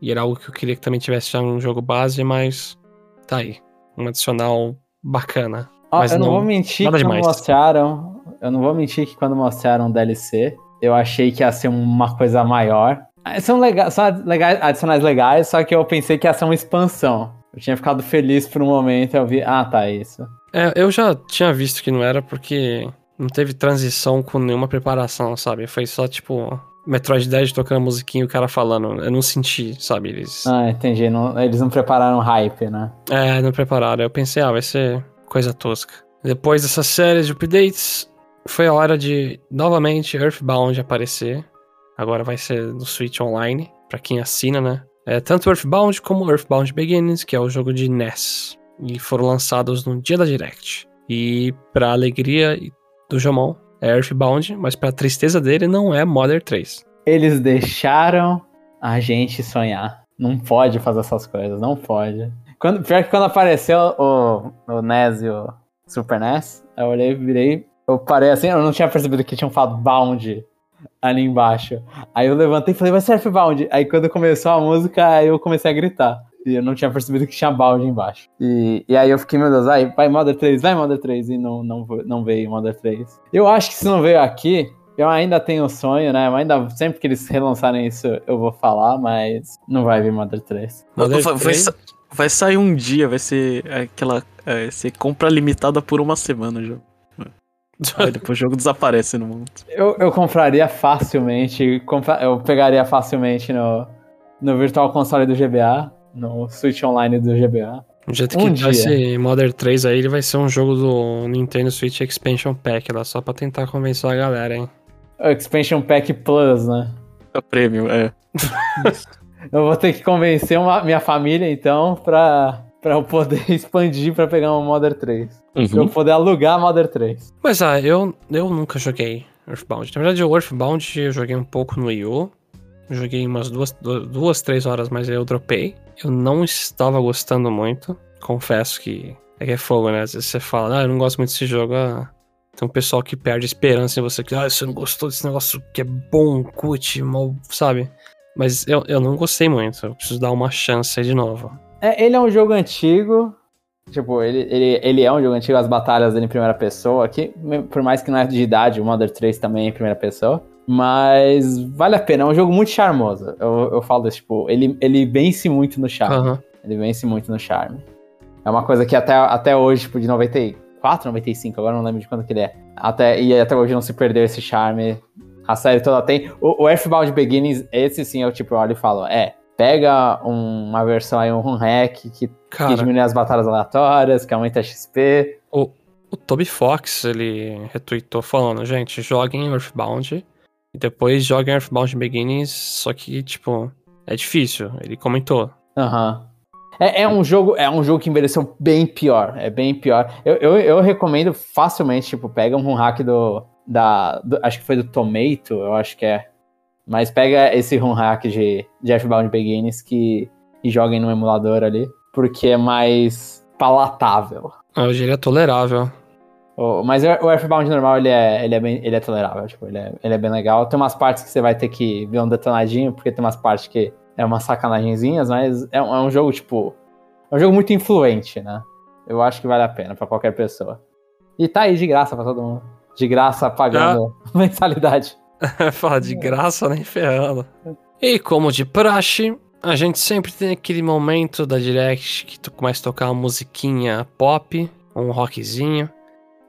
E era algo que eu queria que também tivesse já um jogo base, mas tá aí. Um adicional bacana. Ó, Mas eu não, não- vou mentir nada que quando demais. mostraram. Eu não vou mentir que quando mostraram o DLC, eu achei que ia ser uma coisa maior. Ah, São, lega são legais, adicionais legais, só que eu pensei que ia ser uma expansão. Eu tinha ficado feliz por um momento, eu vi, ah, tá, isso. É, eu já tinha visto que não era porque não teve transição com nenhuma preparação, sabe? Foi só tipo Metroid 10 tocando a musiquinha e o cara falando. Eu não senti, sabe? Eles. Ah, entendi. Não- eles não prepararam hype, né? É, não prepararam. Eu pensei, ah, vai ser coisa tosca. Depois dessa série de updates, foi a hora de novamente Earthbound aparecer. Agora vai ser no Switch Online, pra quem assina, né? É, tanto Earthbound como Earthbound Beginnings, que é o jogo de NES. E foram lançados no dia da Direct. E pra alegria do Jomon, é Earthbound, mas pra tristeza dele não é Mother 3. Eles deixaram a gente sonhar. Não pode fazer essas coisas, não pode. Quando, pior que quando apareceu o, o NES e o Super NES, eu olhei, virei, eu parei assim, eu não tinha percebido que tinham falado Bound ali embaixo. Aí eu levantei e falei, vai ser Earthbound. Aí quando começou a música, aí eu comecei a gritar. E eu não tinha percebido que tinha Bound embaixo. E, e aí eu fiquei, meu Deus, vai, vai Mother 3, vai Mother 3. E não, não, não veio Mother 3. Eu acho que se não veio aqui, eu ainda tenho o sonho, né? Eu ainda, sempre que eles relançarem isso, eu vou falar, mas não vai vir Mother 3. Mother vai, vai 3? sa- vai sair um dia, vai ser aquela. É, ser compra limitada por uma semana já. Aí depois o jogo desaparece no mundo. Eu, eu compraria facilmente, compra- eu pegaria facilmente no, no Virtual Console do GBA, no Switch Online do GBA. Do jeito Um que dia. tá esse Mother 3 aí, ele vai ser um jogo do Nintendo Switch Expansion Pack lá, só pra tentar convencer a galera, hein? Expansion Pack Plus, né? É prêmio, é. Eu vou ter que convencer uma- minha família, então, pra, pra eu poder expandir pra pegar uma Mother 3. Pra eu Uhum. poder alugar a Mother 3. Mas ah, eu, eu nunca joguei Earthbound. Na verdade, o Earthbound eu joguei um pouco no Wii U. Joguei umas duas, du- duas, três horas, mas aí eu dropei. Eu não estava gostando muito. Confesso que é que é fogo, né? Às vezes você fala, ah, eu não gosto muito desse jogo. Ah, tem um pessoal que perde esperança em você, que, ah, você não gostou desse negócio que é bom, cut, mal, sabe? Mas eu, eu não gostei muito. Eu preciso dar uma chance aí de novo. É, ele é um jogo antigo. Tipo, ele, ele, ele é um jogo antigo, as batalhas dele em primeira pessoa. Que, por mais que não é de idade, o Mother 3 também é em primeira pessoa. Mas vale a pena, é um jogo muito charmoso. Eu, eu falo desse, tipo, ele, ele vence muito no charme. Aham. Ele vence muito no charme. É uma coisa que até, até hoje, tipo, de 94, 95, agora não lembro de quando que ele é. Até, e até hoje não se perdeu esse charme. A série toda tem. O, o Earthbound Beginnings, esse sim eu tipo, eu olho e falo, é, pega um- uma versão aí, um hack que, que Cara, diminui as batalhas aleatórias, que aumenta XP. O Toby Fox, ele retweetou falando, gente, joguem Earthbound e depois joguem Earthbound Beginnings, só que, tipo, é difícil. Ele comentou. Aham. É, é um jogo, é um jogo que envelheceu bem pior. É bem pior. Eu, eu, eu recomendo facilmente, tipo, pega um hack do. Da, do- Acho que foi do Tomato, eu acho que é. Mas pega esse ROM hack de, de Beginnings que, e joguem no emulador ali. Porque é mais palatável. Ah, Eu diria tolerável. O- mas o Earthbound normal, ele é, ele é, bem, ele é tolerável, tipo, ele é, ele é bem legal. Tem umas partes que você vai ter que ver um detonadinho, porque tem umas partes que é umas sacanagenzinhas, mas é um, é um jogo, tipo, é um jogo muito influente, né? Eu acho que vale a pena pra qualquer pessoa. E tá aí de graça pra todo mundo. De graça, pagando mensalidade. Fala de graça, nem ferrando. E como de praxe, a gente sempre tem aquele momento da Direct que tu começa a tocar uma musiquinha pop, um rockzinho,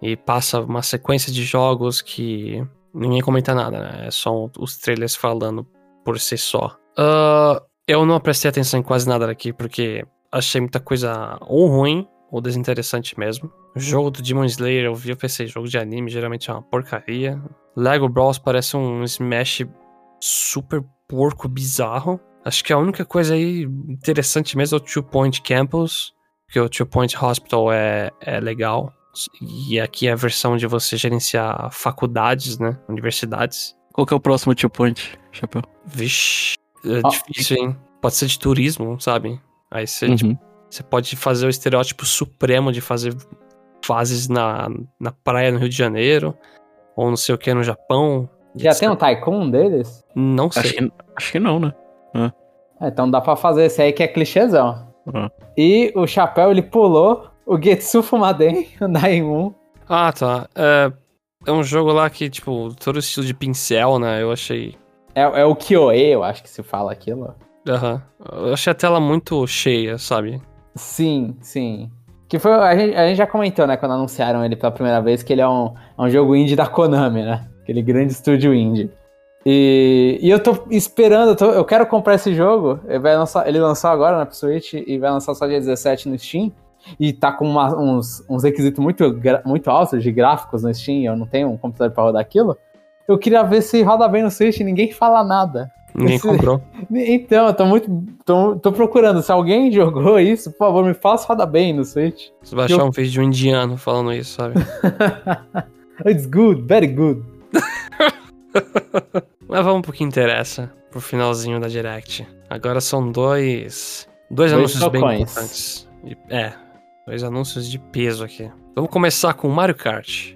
e passa uma sequência de jogos que ninguém comenta nada, né? É só os trailers falando por si só. Ah, eu não prestei atenção em quase nada daqui, porque achei muita coisa ou ruim ou desinteressante mesmo. O jogo do Demon Slayer eu vi, eu pensei, jogo de anime geralmente é uma porcaria. Lego Bros parece um Smash super porco bizarro. Acho que a única coisa aí interessante mesmo é o Two Point Campus, porque o Two Point Hospital é, é legal. E aqui é a versão de você gerenciar faculdades, né? Universidades. Qual que é o próximo Two Point, Chapéu? Vixe, é Ah. difícil, hein? Pode ser de turismo, sabe? Aí você, Uhum. tipo, você pode fazer o estereótipo supremo de fazer fases na, na praia no Rio de Janeiro, ou não sei o que no Japão. Já tem um Tycoon deles? Não sei. Acho que, acho que não, né? É, então dá pra fazer esse aí que é clichêzão. Ah. E o chapéu, ele pulou o Getsu Fumaden, o Daimon. Ah, tá. É, é um jogo lá que, tipo, todo estilo de pincel, né? Eu achei. É, é o Kyoe, eu acho que se fala aquilo. Aham. Eu achei a tela muito cheia, sabe? Sim, sim. Que foi. A gente, a gente já comentou, né, quando anunciaram ele pela primeira vez, que ele é um, é um jogo indie da Konami, né? Aquele grande estúdio indie. E, e eu tô esperando, eu, tô- eu quero comprar esse jogo. Ele, vai lançar, ele lançou agora na Switch e vai lançar só dia 17 no Steam. E tá com uma- uns, uns requisitos muito, muito altos de gráficos no Steam. Eu não tenho um computador pra rodar aquilo. Eu queria ver se roda bem no Switch e ninguém fala nada. Ninguém Esse- comprou. Então, eu tô muito. Tô, tô procurando. Se alguém jogou isso, por favor, me faça roda bem no Switch. Você vai achar um vídeo de um indiano falando isso, sabe? It's good, very good. Mas vamos pro que interessa, pro finalzinho da Direct. Agora são dois. Dois, anúncios bem importantes. E- É, dois anúncios de peso aqui. Vamos começar com o Mario Kart.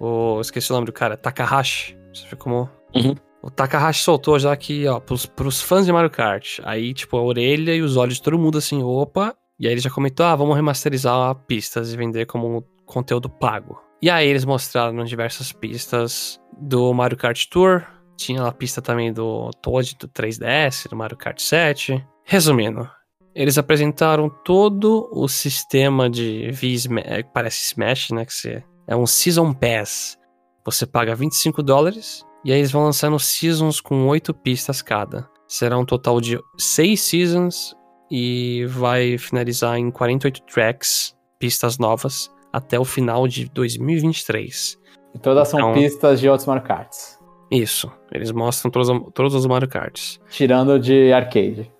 O, esqueci o nome do cara, Takahashi. Você viu como. Uhum. O Takahashi soltou já aqui, ó, pros, pros fãs de Mario Kart. Aí, tipo, a orelha e os olhos de todo mundo assim, opa. E aí ele já comentou, ah, vamos remasterizar pistas e vender como conteúdo pago. E aí eles mostraram diversas pistas do Mario Kart Tour. Tinha a pista também do Toad do 3DS, do Mario Kart 7. Resumindo, eles apresentaram todo o sistema de V parece Smash, né? Que você, é um Season Pass. Você paga 25 dólares e aí eles vão lançando seasons com 8 pistas cada. Será um total de 6 seasons e vai finalizar em 48 tracks, pistas novas, até o final de 2023. E todas são Então- pistas de outros Mario Karts. Isso, eles mostram todos, todos os Mario Karts. Tirando de arcade.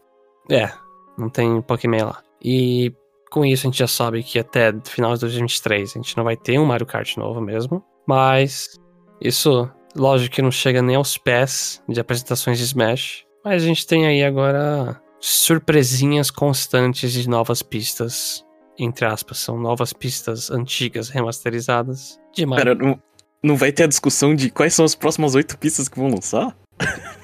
É, não tem Pokémon lá. E com isso a gente já sabe que até o final de 2023 a gente não vai ter um Mario Kart novo mesmo. Mas isso, lógico que não chega nem aos pés de apresentações de Smash. Mas a gente tem aí agora surpresinhas constantes de novas pistas. Entre aspas, são novas pistas antigas remasterizadas de Mario. Cara, não, não vai ter a discussão de quais são as próximas oito pistas que vão lançar?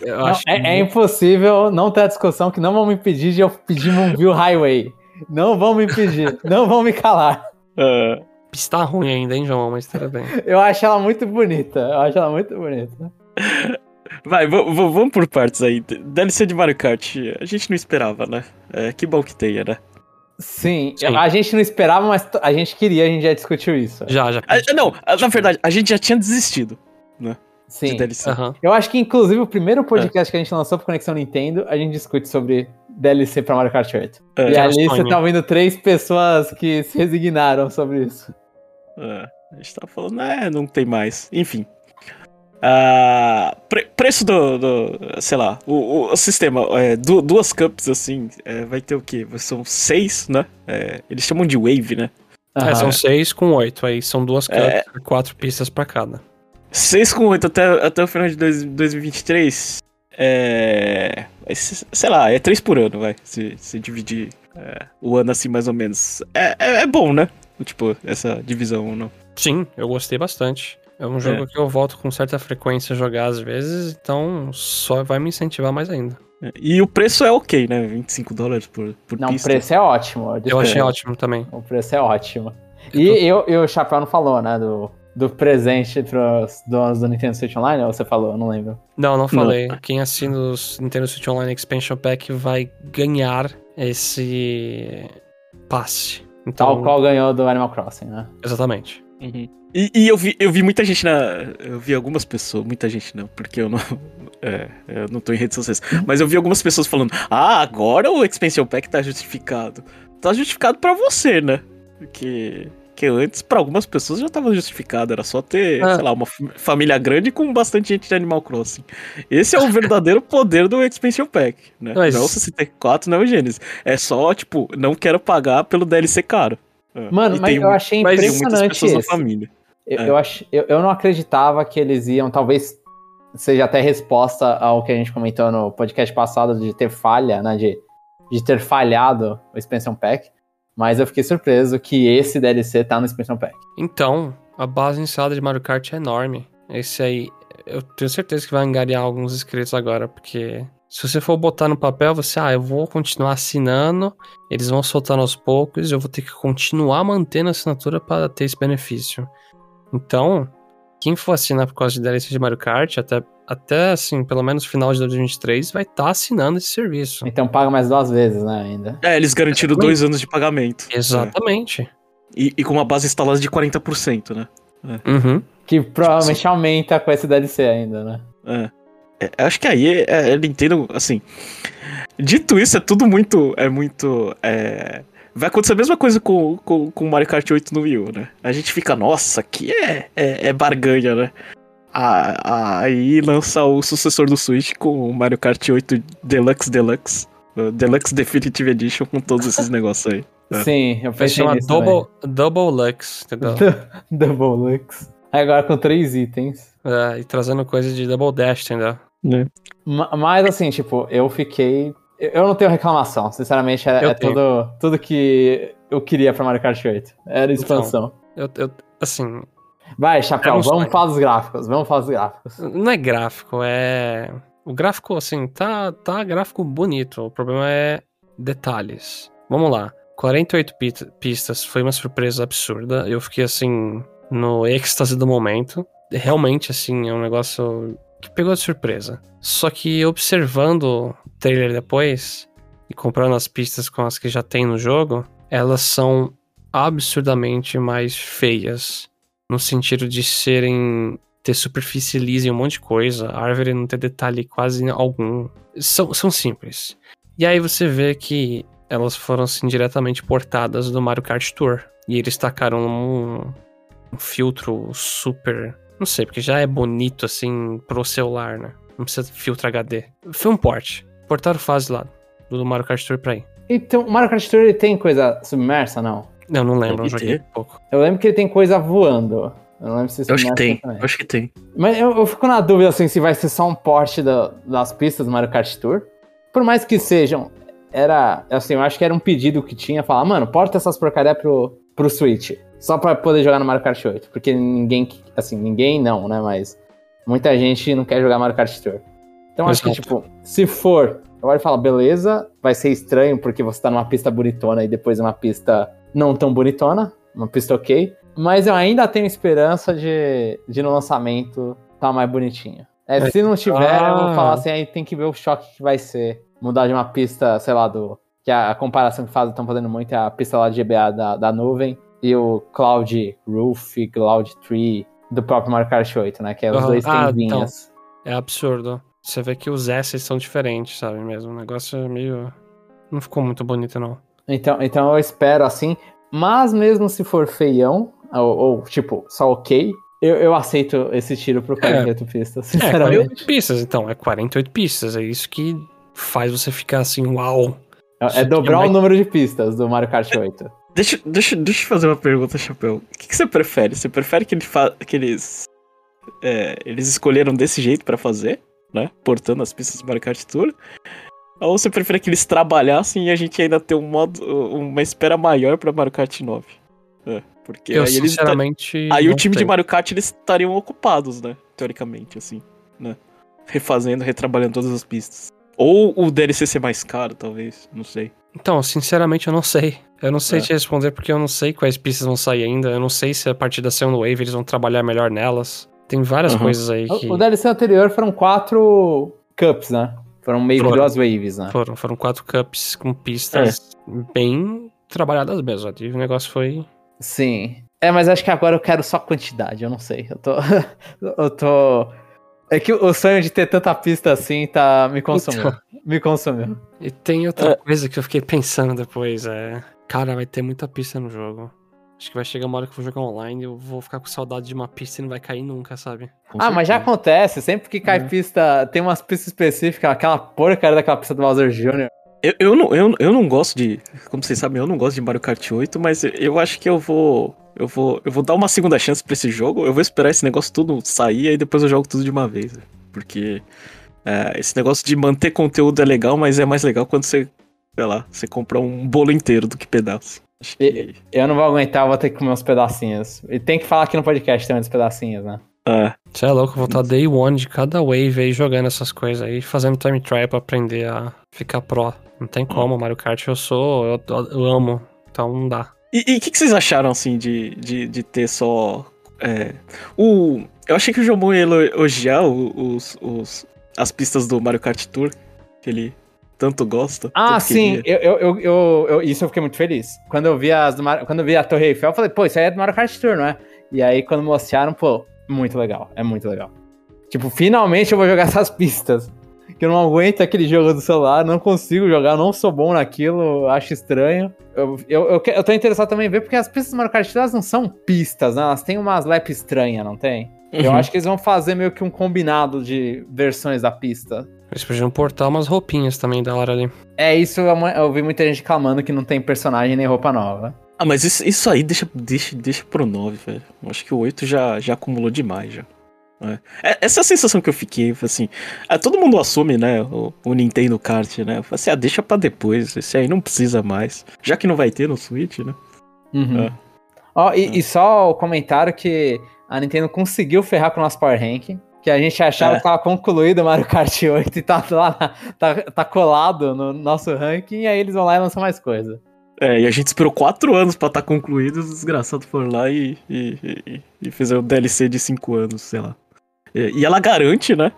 Eu Não, acho é, que- é impossível não ter a discussão que não vão me impedir de eu pedir Moonville Highway. Não vão me impedir. não vão me calar. Ah, Pista ruim ainda, hein, João? Mas tudo bem. Eu acho ela muito bonita. Eu acho ela muito bonita. vai, vamos por partes aí. DLC de Mario Kart, a gente não esperava, né? É, que bom que tenha, né? Sim, Sim. a gente não esperava, mas a gente queria, a gente já discutiu isso. Já, já. Ah, não, ah, na verdade, a gente já tinha desistido de Sim. DLC. Aham. Eu acho que, inclusive, o primeiro podcast que a gente lançou pro Conexão Nintendo, a gente discute sobre DLC pra Mario Kart 8. É, e ali você tá ouvindo três pessoas que se resignaram sobre isso. É, a gente tava falando, é, não tem mais. Enfim. Ah, pre- preço do, do- Sei lá, o, o- sistema. é, du- duas cups, assim, é, vai ter o quê? São seis, né? É, eles chamam de wave, né? É, Aham. são seis com oito. Aí são duas É. cups, quatro pistas pra cada. 6 com 8 até, até o final de dois- 2023. É. é, Sei lá, é 3 por ano, vai. Se, se dividir é, o ano assim, mais ou menos. É, é, é bom, né? Tipo, essa divisão ou não. Sim, eu gostei bastante. É um jogo que eu volto com certa frequência a jogar às vezes, então só vai me incentivar mais ainda. É, E o preço é ok, né? 25 dólares por, por Não, o pista. preço é ótimo. Eu achei ótimo também. O preço é ótimo. E, eu, e o Chapéu não falou, né, do, do presente pros donos do Nintendo Switch Online? Ou você falou? Eu não lembro. Não, não falei. Quem assina o Nintendo Switch Online Expansion Pack vai ganhar esse passe. Então, Tal qual ganhou do Animal Crossing, né? exatamente. Uhum. E, e eu, vi, eu vi muita gente na. Eu vi algumas pessoas, muita gente não, porque eu não. É, eu não tô em redes sociais. Mas eu vi algumas pessoas falando: Ah, agora o Expansion Pack tá justificado. Tá justificado pra você, né? Porque. Que antes, pra algumas pessoas já tava justificado. Era só ter, Ah. sei lá, uma família grande com bastante gente de Animal Crossing. Esse é o verdadeiro poder do Expansion Pack, né? Mas- Não o 64, não o Genesis. É só, tipo, não quero pagar pelo DLC caro. É. Mano, E mas eu achei impressionante isso. Eu, É. eu, ach, eu, eu não acreditava que eles iam, talvez seja até resposta ao que a gente comentou no podcast passado de ter falha, né? De, de ter falhado o Expansion Pack. Mas eu fiquei surpreso que esse DLC tá no Expansion Pack. Então, a base instalada de Mario Kart é enorme. Esse aí, eu tenho certeza que vai angariar alguns inscritos agora, porque se você for botar no papel, você, ah, eu vou continuar assinando, eles vão soltando aos poucos, eu vou ter que continuar mantendo a assinatura para ter esse benefício. Então, quem for assinar por causa de DLC de Mario Kart, até, até assim, pelo menos final de 2023, vai estar tá assinando esse serviço. Então paga mais duas vezes, né, ainda. É, eles garantiram Exatamente. dois anos de pagamento. Exatamente. É. E, e com uma base instalada de 40%, né? Uhum. Que provavelmente aumenta com esse DLC ainda, né? É. É, acho que aí é, é Nintendo, assim. Dito isso, é tudo muito. É muito. É, vai acontecer a mesma coisa com, com, com Mario Kart 8 no Wii U, né? A gente fica, nossa, que é, é, é barganha, né? A- Aí lança o sucessor do Switch com o Mario Kart 8 Deluxe Deluxe. Deluxe Definitive Edition com todos esses negócios aí. É. Sim, eu Vai pensei nisso Double, Double Lux, entendeu? Double Lux. Aí Agora com três itens. É, e trazendo coisa de Double Dash, entendeu? Ma- Mas assim, tipo, eu fiquei. eu- não tenho reclamação, sinceramente, é, é tudo, tudo que eu queria pra Mario Kart 8. Era expansão. Eu, eu, assim, Vai, Chapéu, um vamos falar dos gráficos, vamos falar dos gráficos. não é gráfico, é. O gráfico, assim, tá, tá gráfico bonito. O problema é detalhes. Vamos lá. 48 pi- pistas foi uma surpresa absurda. Eu fiquei, assim, no êxtase do momento. Realmente, assim, é um negócio que pegou de surpresa. Só que observando o trailer depois e comprando as pistas com as que já tem no jogo, elas são absurdamente mais feias. No sentido de serem. ter superfície lisa em um monte de coisa, a árvore não ter detalhe quase algum. São, são simples. E aí você vê que elas foram assim, diretamente portadas do Mario Kart Tour. E eles tacaram um, um filtro super. Não sei, porque já é bonito assim pro celular, né? Não precisa filtro HD. Foi um port. Portaram fase lá do Mario Kart Tour pra aí. Então, o Mario Kart Tour ele tem coisa submersa, não? Eu não lembro, eu Deve joguei ter. pouco. Eu lembro que ele tem coisa voando. Eu não lembro se Eu acho que tem, também. eu acho que tem. Mas eu, eu fico na dúvida assim se vai ser só um porte da- das pistas do Mario Kart Tour. Por mais que sejam, era assim, eu acho que era um pedido que tinha, falar, mano, porta essas porcaria pro, pro Switch, só pra poder jogar no Mario Kart 8, porque ninguém, assim, ninguém não, né, mas muita gente não quer jogar Mario Kart Tour. Então acho que Exato. tipo, se for, eu olho e falo, beleza, vai ser estranho porque você tá numa pista bonitona e depois uma pista não tão bonitona, uma pista ok. Mas eu ainda tenho esperança de, de no lançamento tá mais bonitinho. É, se não tiver, eu vou Ah. falar assim, aí tem que ver o choque que vai ser. Mudar de uma pista, sei lá, do. Que a, a comparação que fazem, estão fazendo muito é a pista lá de GBA da, da nuvem e o Cloud Roof, Cloud Tree do próprio Mario Kart 8, né? Que é os Aham. dois Ah, tem vinhas. É absurdo. Você vê que os S são diferentes, sabe mesmo? O negócio é meio. Não ficou muito bonito, não. Então, então eu espero assim. Mas mesmo se for feião, ou, ou, tipo, só ok, eu, eu aceito esse tiro pro 48 pistas, É, sinceramente. 48 pistas, então. É 48 pistas. É isso que faz você ficar assim, uau. É, é dobrar é mais- o número de pistas do Mario Kart 8. Deixa, deixa, deixa eu fazer uma pergunta, Chapéu. O que, que você prefere? Você prefere que, ele fa que eles. é, eles escolheram desse jeito pra fazer, né? Portando as pistas do Mario Kart Tour? Ou você prefere que eles trabalhassem e a gente ainda ter um modo, uma espera maior pra Mario Kart 9? É, porque Eu, aí eles. sinceramente. Aí o time sei. de Mario Kart eles estariam ocupados, né? Teoricamente, assim, né? Refazendo, retrabalhando todas as pistas. Ou o DLC ser mais caro, talvez. Não sei. Então, sinceramente, eu não sei. Eu não sei É. te responder porque eu não sei quais pistas vão sair ainda. Eu não sei se a partir da segunda wave eles vão trabalhar melhor nelas. Tem várias Uhum. coisas aí que O, o DLC anterior foram quatro cups, né? Foram meio que Foram. duas waves, né? foram. Foram quatro cups com pistas bem trabalhadas mesmo. E o negócio foi. Sim. É, mas acho que agora eu quero só quantidade, eu não sei. Eu tô. eu tô. É que o sonho de ter tanta pista assim tá. Me consumiu. Então. Me consumiu. E tem outra É. coisa que eu fiquei pensando depois, é. Cara, vai ter muita pista no jogo. Acho que vai chegar uma hora que eu vou jogar online e eu vou ficar com saudade de uma pista e não vai cair nunca, sabe? Com ah, mas já certeza. acontece. Sempre que cai É. pista. Tem umas pistas específicas, aquela porcaria daquela pista do Bowser Jr. Eu, eu, não, eu, eu não gosto de. Como vocês sabem, eu não gosto de Mario Kart 8, mas eu- acho que eu vou. Eu vou, eu vou dar uma segunda chance pra esse jogo. Eu vou esperar esse negócio tudo sair e depois eu jogo tudo de uma vez. Porque é, esse negócio de manter conteúdo é legal, mas é mais legal quando você, sei lá, você compra um bolo inteiro do que pedaço. Acho que. Eu não vou aguentar, eu vou ter que comer uns pedacinhos. E tem que falar aqui no podcast também dos pedacinhos, né? É. Você é louco, eu vou estar day one de cada wave aí jogando essas coisas aí, fazendo time trial pra aprender a ficar pro. Não tem como, Mario Kart eu sou, eu, eu amo, então não dá. E o que, que vocês acharam, assim, de, de, de ter só. é, o. Eu achei que o Jomon ia elo- elogiar os, os, as pistas do Mario Kart Tour, que ele tanto gosta. Ah, sim, eu, eu, eu, eu- eu- isso eu fiquei muito feliz. Quando eu vi as quando eu vi a Torre Eiffel, eu falei, pô, isso aí é do Mario Kart Tour, não é? E aí quando mostraram, pô, muito legal, é muito legal. Tipo, finalmente eu vou jogar essas pistas. Que eu não aguento aquele jogo do celular, não consigo jogar, não sou bom naquilo, acho estranho. Eu, eu, eu, eu tô interessado também em ver, porque as pistas do Mario Kart Tour, elas não são pistas, né? Elas têm umas lap estranhas, não tem? Eu Uhum. acho que eles vão fazer meio que um combinado de versões da pista. Eles podiam portar umas roupinhas também da hora ali. É isso, eu, eu vi muita gente reclamando que não tem personagem nem roupa nova. Ah, mas isso, isso aí deixa, deixa, deixa pro 9, velho. Acho que o 8 já, já acumulou demais, já. É. É, Essa é a sensação que eu fiquei, assim. ah, todo mundo assume, né, o, o Nintendo Kart, né? Eu falei assim, ah, deixa pra depois, esse aí não precisa mais. Já que não vai ter no Switch, né? Uhum. É. Ó, e, e só o comentário que a Nintendo conseguiu ferrar com o nosso Power Ranking. Que a gente achava É. que tava concluído o Mario Kart 8 e tá lá, tá, tá colado no nosso ranking, e aí eles vão lá e lançam mais coisa. É, e a gente esperou 4 anos pra estar concluído, os desgraçados foram lá e, e, e, e fizeram o DLC de 5 anos, sei lá. É, e ela garante, né?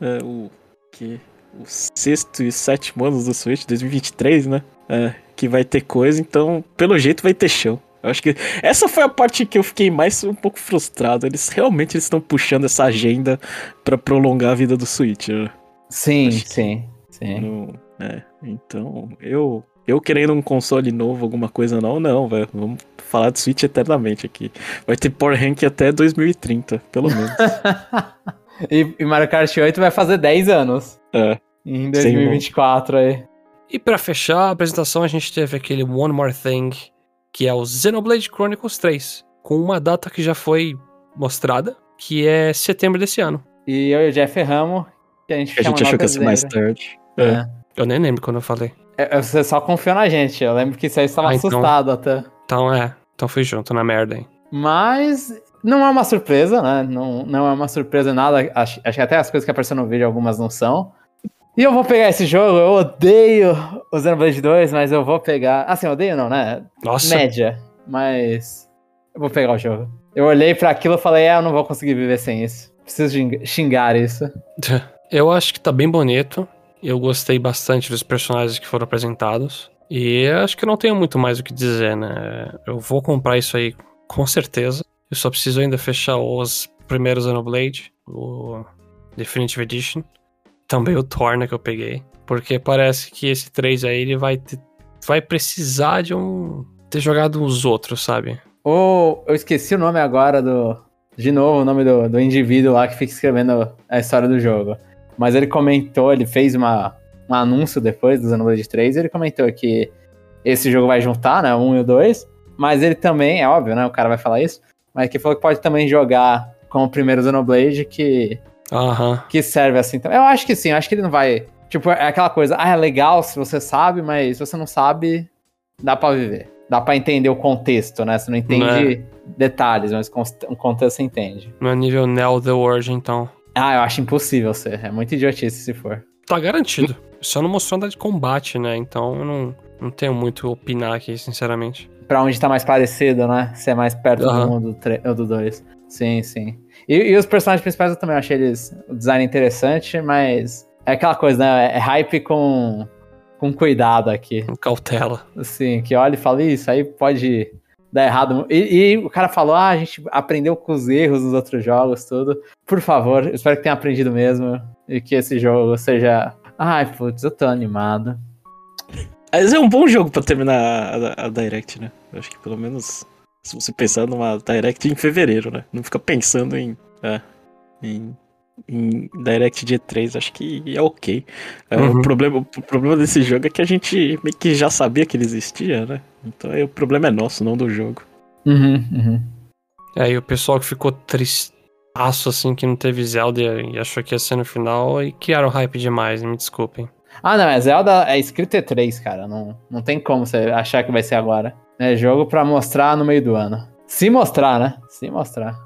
é, o que o sexto e sétimo anos do Switch, 2023, né? É, que vai ter coisa, então, pelo jeito, vai ter chão. Eu acho que essa foi a parte que eu fiquei mais um pouco frustrado. Eles realmente estão puxando essa agenda pra prolongar a vida do Switch, né? Sim, Acho que- sim, sim. Não- é, então, eu eu querendo um console novo, alguma coisa não, não, velho. Vamos falar de Switch eternamente aqui. Vai ter Power Rank até 2030, pelo menos. e, e Mario Kart 8 vai fazer 10 anos. É. Em Sem 2024 aí. E pra fechar a apresentação, a gente teve aquele One More Thing, que é o Xenoblade Chronicles 3, com uma data que já foi mostrada, que é setembro desse ano. E eu e o Jeff erramos, que a gente, a chama gente achou que ia ser mais tarde. É. Eu nem lembro quando eu falei. É, Você só confiou na gente. Eu lembro que isso aí você estava Ah, então. assustado até. Então é, então fui junto na merda aí. Mas não é uma surpresa, né? Não, não é uma surpresa nada. Acho, acho que até as coisas que apareceram no vídeo, algumas não são. E eu vou pegar esse jogo. Eu odeio o Xenoblade 2, mas eu vou pegar. Assim, eu odeio não, né? Nossa, Média. Mas eu vou pegar o jogo. Eu olhei pra aquilo e falei, é, eu não vou conseguir viver sem isso. Preciso xing- xingar isso. eu acho que tá bem bonito. Eu gostei bastante dos personagens que foram apresentados. E acho que eu não tenho muito mais o que dizer, né? Eu vou comprar isso aí com certeza. Eu só preciso ainda fechar os primeiros Xenoblade, o Definitive Edition. Também o Torna que eu peguei. Porque parece que esse 3 aí ele vai, vai precisar de um. ter jogado os outros, sabe? Ou eu esqueci o nome agora do. De novo, o nome do, do indivíduo lá que fica escrevendo a história do jogo. Mas ele comentou, ele fez uma, um anúncio depois do Xenoblade 3, e ele comentou que esse jogo vai juntar, né? 1 e o 2. Mas ele também, é óbvio, né? O cara vai falar isso. Mas que falou que pode também jogar com o primeiro Xenoblade, que, Aham. que serve assim também. Eu acho que sim, eu acho que ele não vai. Tipo, é aquela coisa, ah, é legal se você sabe, mas se você não sabe, dá pra viver. Dá pra entender o contexto, né? Você não entende detalhes, mas o contexto você entende. No nível Neo The World, então. Ah, eu acho impossível ser. É muito idiotice se for. Tá garantido. Só não mostrou nada de combate, né? Então eu não, não tenho muito a opinar aqui, sinceramente. Pra onde tá mais parecido, né? Ser mais perto Aham. do 1 do tre- ou do 2. Sim, sim. E, e os personagens principais eu também achei eles o design interessante, mas é aquela coisa, né? É hype com, com cuidado aqui. Com cautela. Assim, que olha e fala, "Ih, isso aí pode dar errado. E, e o cara falou, ah, a gente aprendeu com os erros dos outros jogos, tudo. Por favor, espero que tenha aprendido mesmo. E que esse jogo seja. Ai, putz, eu tô animado. Mas é um bom jogo pra terminar a, a- a Direct, né? Eu acho que pelo menos se você pensar numa Direct em fevereiro, né? Não fica pensando em. é, em, em Direct dia 3, acho que é ok. É, Uhum. o, problema, o problema desse jogo é que a gente meio que já sabia que ele existia, né? Então aí, o problema é nosso, não do jogo. Uhum, uhum. É, e o pessoal que ficou tristaço, assim, que não teve Zelda e achou que ia ser no final, e criaram hype demais, me desculpem. Ah, não, é Zelda é escrito E3, cara. Não, não tem como você achar que vai ser agora. É jogo pra mostrar no meio do ano. Se mostrar, né? Se mostrar.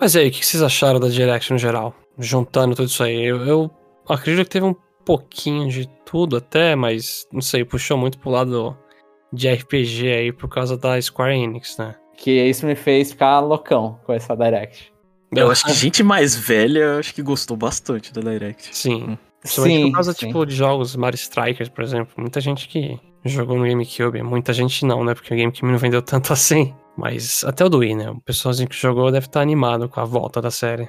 Mas e aí, o que vocês acharam da Direct no geral? Juntando tudo isso aí. Eu, eu acredito que teve um pouquinho de tudo até, mas não sei, puxou muito pro lado de RPG aí por causa da Square Enix, né? Que isso me fez ficar loucão com essa Direct. Eu acho que gente mais velha acho que gostou bastante da Direct. Sim. Principalmente Sim, por causa, sim. tipo, de jogos Mario Strikers, por exemplo. Muita gente que jogou no GameCube. Muita gente não, né? Porque o GameCube não vendeu tanto assim. Mas até o do Wii, né? O pessoalzinho que jogou deve estar animado com a volta da série.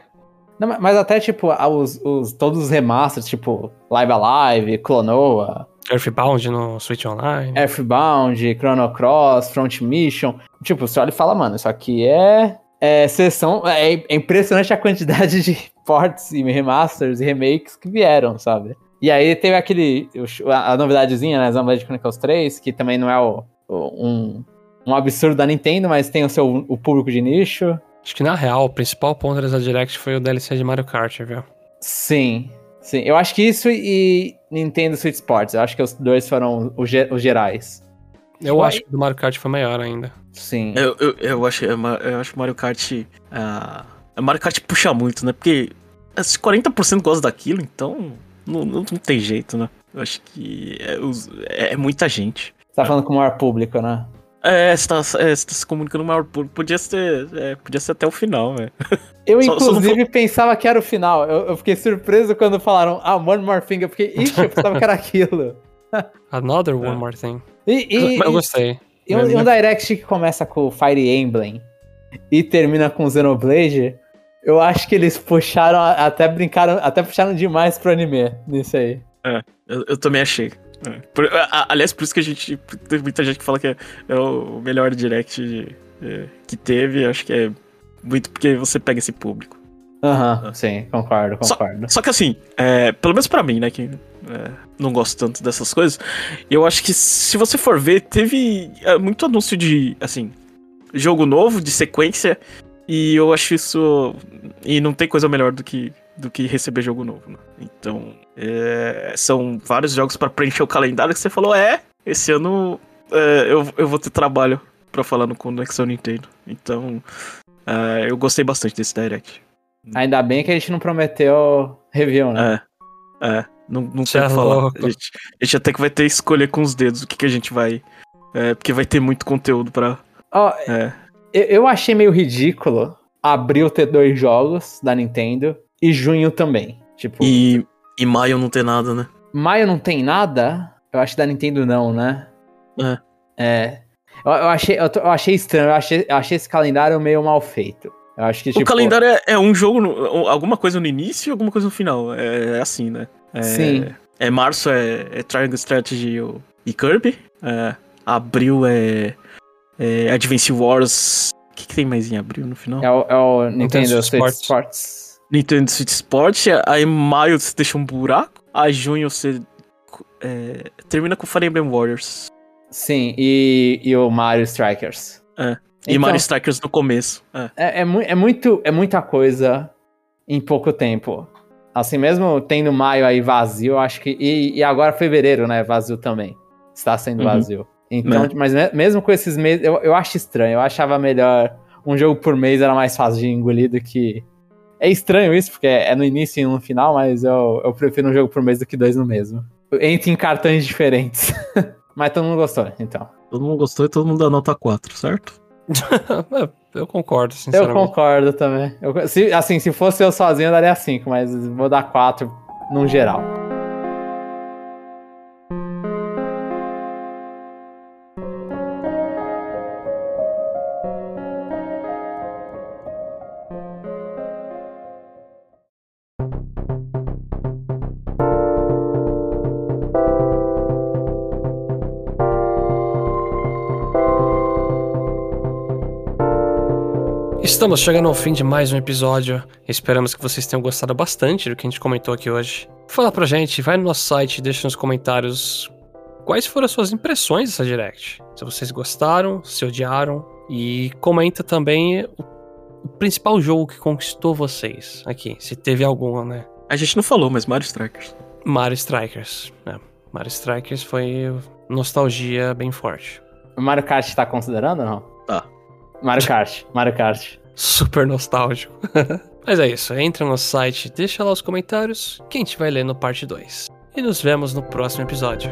Não, mas- até, tipo, os, os- todos os remasters, tipo, Live Alive, Clonoa, Earthbound no Switch Online. Earthbound, Chrono Cross, Front Mission. Tipo, você olha e fala, mano, isso aqui é. É sessão. É, é impressionante a quantidade de ports e remasters e remakes que vieram, sabe? E aí teve aquele. A, novidadezinha, né? Xenoblade Chronicles 3, que também não é o, o- um, um absurdo da Nintendo, mas tem o seu o público de nicho. Acho que na real, o principal ponto dessa Direct foi o DLC de Mario Kart, viu? Sim, sim. Eu acho que isso e Nintendo Switch Sports. Eu acho que os dois foram os, ge- os gerais. Eu acho que o do Mario Kart foi maior ainda. Sim. Eu, eu, eu acho, eu acho Mario Kart. ah, Mario Kart puxa muito, né? Porque se 40% gosta daquilo, então não, não, não tem jeito, né? Eu acho que é, é- é muita gente. Você tá falando com o maior público, né? É, você tá, é, você tá se comunicando maior público. Podia ser, é, podia ser até o final, velho. Eu, Só- só não inclusive, pensava que era o final. Eu, eu fiquei surpreso quando falaram, ah, One More Thing. Eu fiquei, ixi, eu pensava que era aquilo. Another One É. More Thing. E, e, Mas eu e- gostei. e um, e um Direct que começa com Fire Emblem e termina com Xenoblade, eu acho que eles puxaram, até brincaram, até puxaram demais pro anime nisso aí. Eu, eu também achei. É. Por- a- aliás, por isso que a gente. Tem muita gente que fala que é, é o melhor direct é, que teve. Acho que é muito porque você pega esse público. Aham, Ah. sim, concordo, Só- concordo. Só que assim, é, pelo menos pra mim, né, que é, não gosto tanto dessas coisas, eu acho que se você for ver, teve é, muito anúncio de, assim, jogo novo, de sequência, e eu acho isso. E não tem coisa melhor do que, do que receber jogo novo, né? Então, é, são vários jogos pra preencher o calendário que você falou, é, esse ano é, eu, eu vou ter trabalho pra falar no Conexão Nintendo. Então, é, eu gostei bastante desse Direct. Ainda bem que a gente não prometeu review, né? É. É. Não, não tem o é que falar. A gente, a gente até que vai ter que escolher com os dedos o que, que a gente vai. É, porque vai ter muito conteúdo pra. Ó, É. eu, achei meio ridículo abril ter dois jogos da Nintendo e junho também. Tipo, E, e maio não ter nada, né? maio não tem nada? Eu acho que da Nintendo não, né? É. É. Eu, eu achei, eu, eu achei estranho, eu achei, eu achei esse calendário meio mal feito. Eu acho que, tipo... o calendário é, é um jogo, no- alguma coisa no início e alguma coisa no final. É, é assim, né? É, Sim. É março é, é Triangle Strategy e e Kirby. É, abril é, é Advance Wars. O que, que tem mais em abril no final? É o, é o Nintendo Switch Switch Sports. Sports. Nintendo Switch Sport, aí em maio você deixa um buraco, aí junho você é, termina com Fire Emblem Warriors. Sim, e, e o Mario Strikers. É. E Então, Mario Strikers no começo. É. É, é, mu- é muito, é muita coisa em pouco tempo. Assim, mesmo tendo maio aí vazio, acho que. E, e agora fevereiro, né? Vazio também. Está sendo Uhum. vazio. Então, Né. mas me- mesmo com esses meses, eu, eu acho estranho. Eu achava melhor. Um jogo por mês era mais fácil de engolir do que. É estranho isso, porque é no início e no final, mas eu, eu prefiro um jogo por mês do que dois no mesmo. Entre em cartões diferentes. mas todo mundo gostou, então. Todo mundo gostou e todo mundo dá nota 4, certo? É, eu concordo, Eu sinceramente. concordo também. Eu- se, assim, se fosse eu sozinho, eu daria 5, mas vou dar 4 num geral. Estamos chegando ao fim de mais um episódio. Esperamos que vocês tenham gostado bastante do que a gente comentou aqui hoje. Fala pra gente, vai no nosso site, deixa nos comentários quais foram as suas impressões dessa Direct. Se vocês gostaram, se odiaram. E comenta também o, principal jogo que conquistou vocês aqui. Se teve algum, né? A gente não falou, mas Mario Strikers. Mario Strikers. né? Mario Strikers foi nostalgia bem forte. O Mario Kart tá considerando ou não? Tá. Mario Kart, Mario Kart. Super nostálgico. Mas é isso, entra no site, deixa lá os comentários que a gente vai ler no parte 2. E nos vemos no próximo episódio.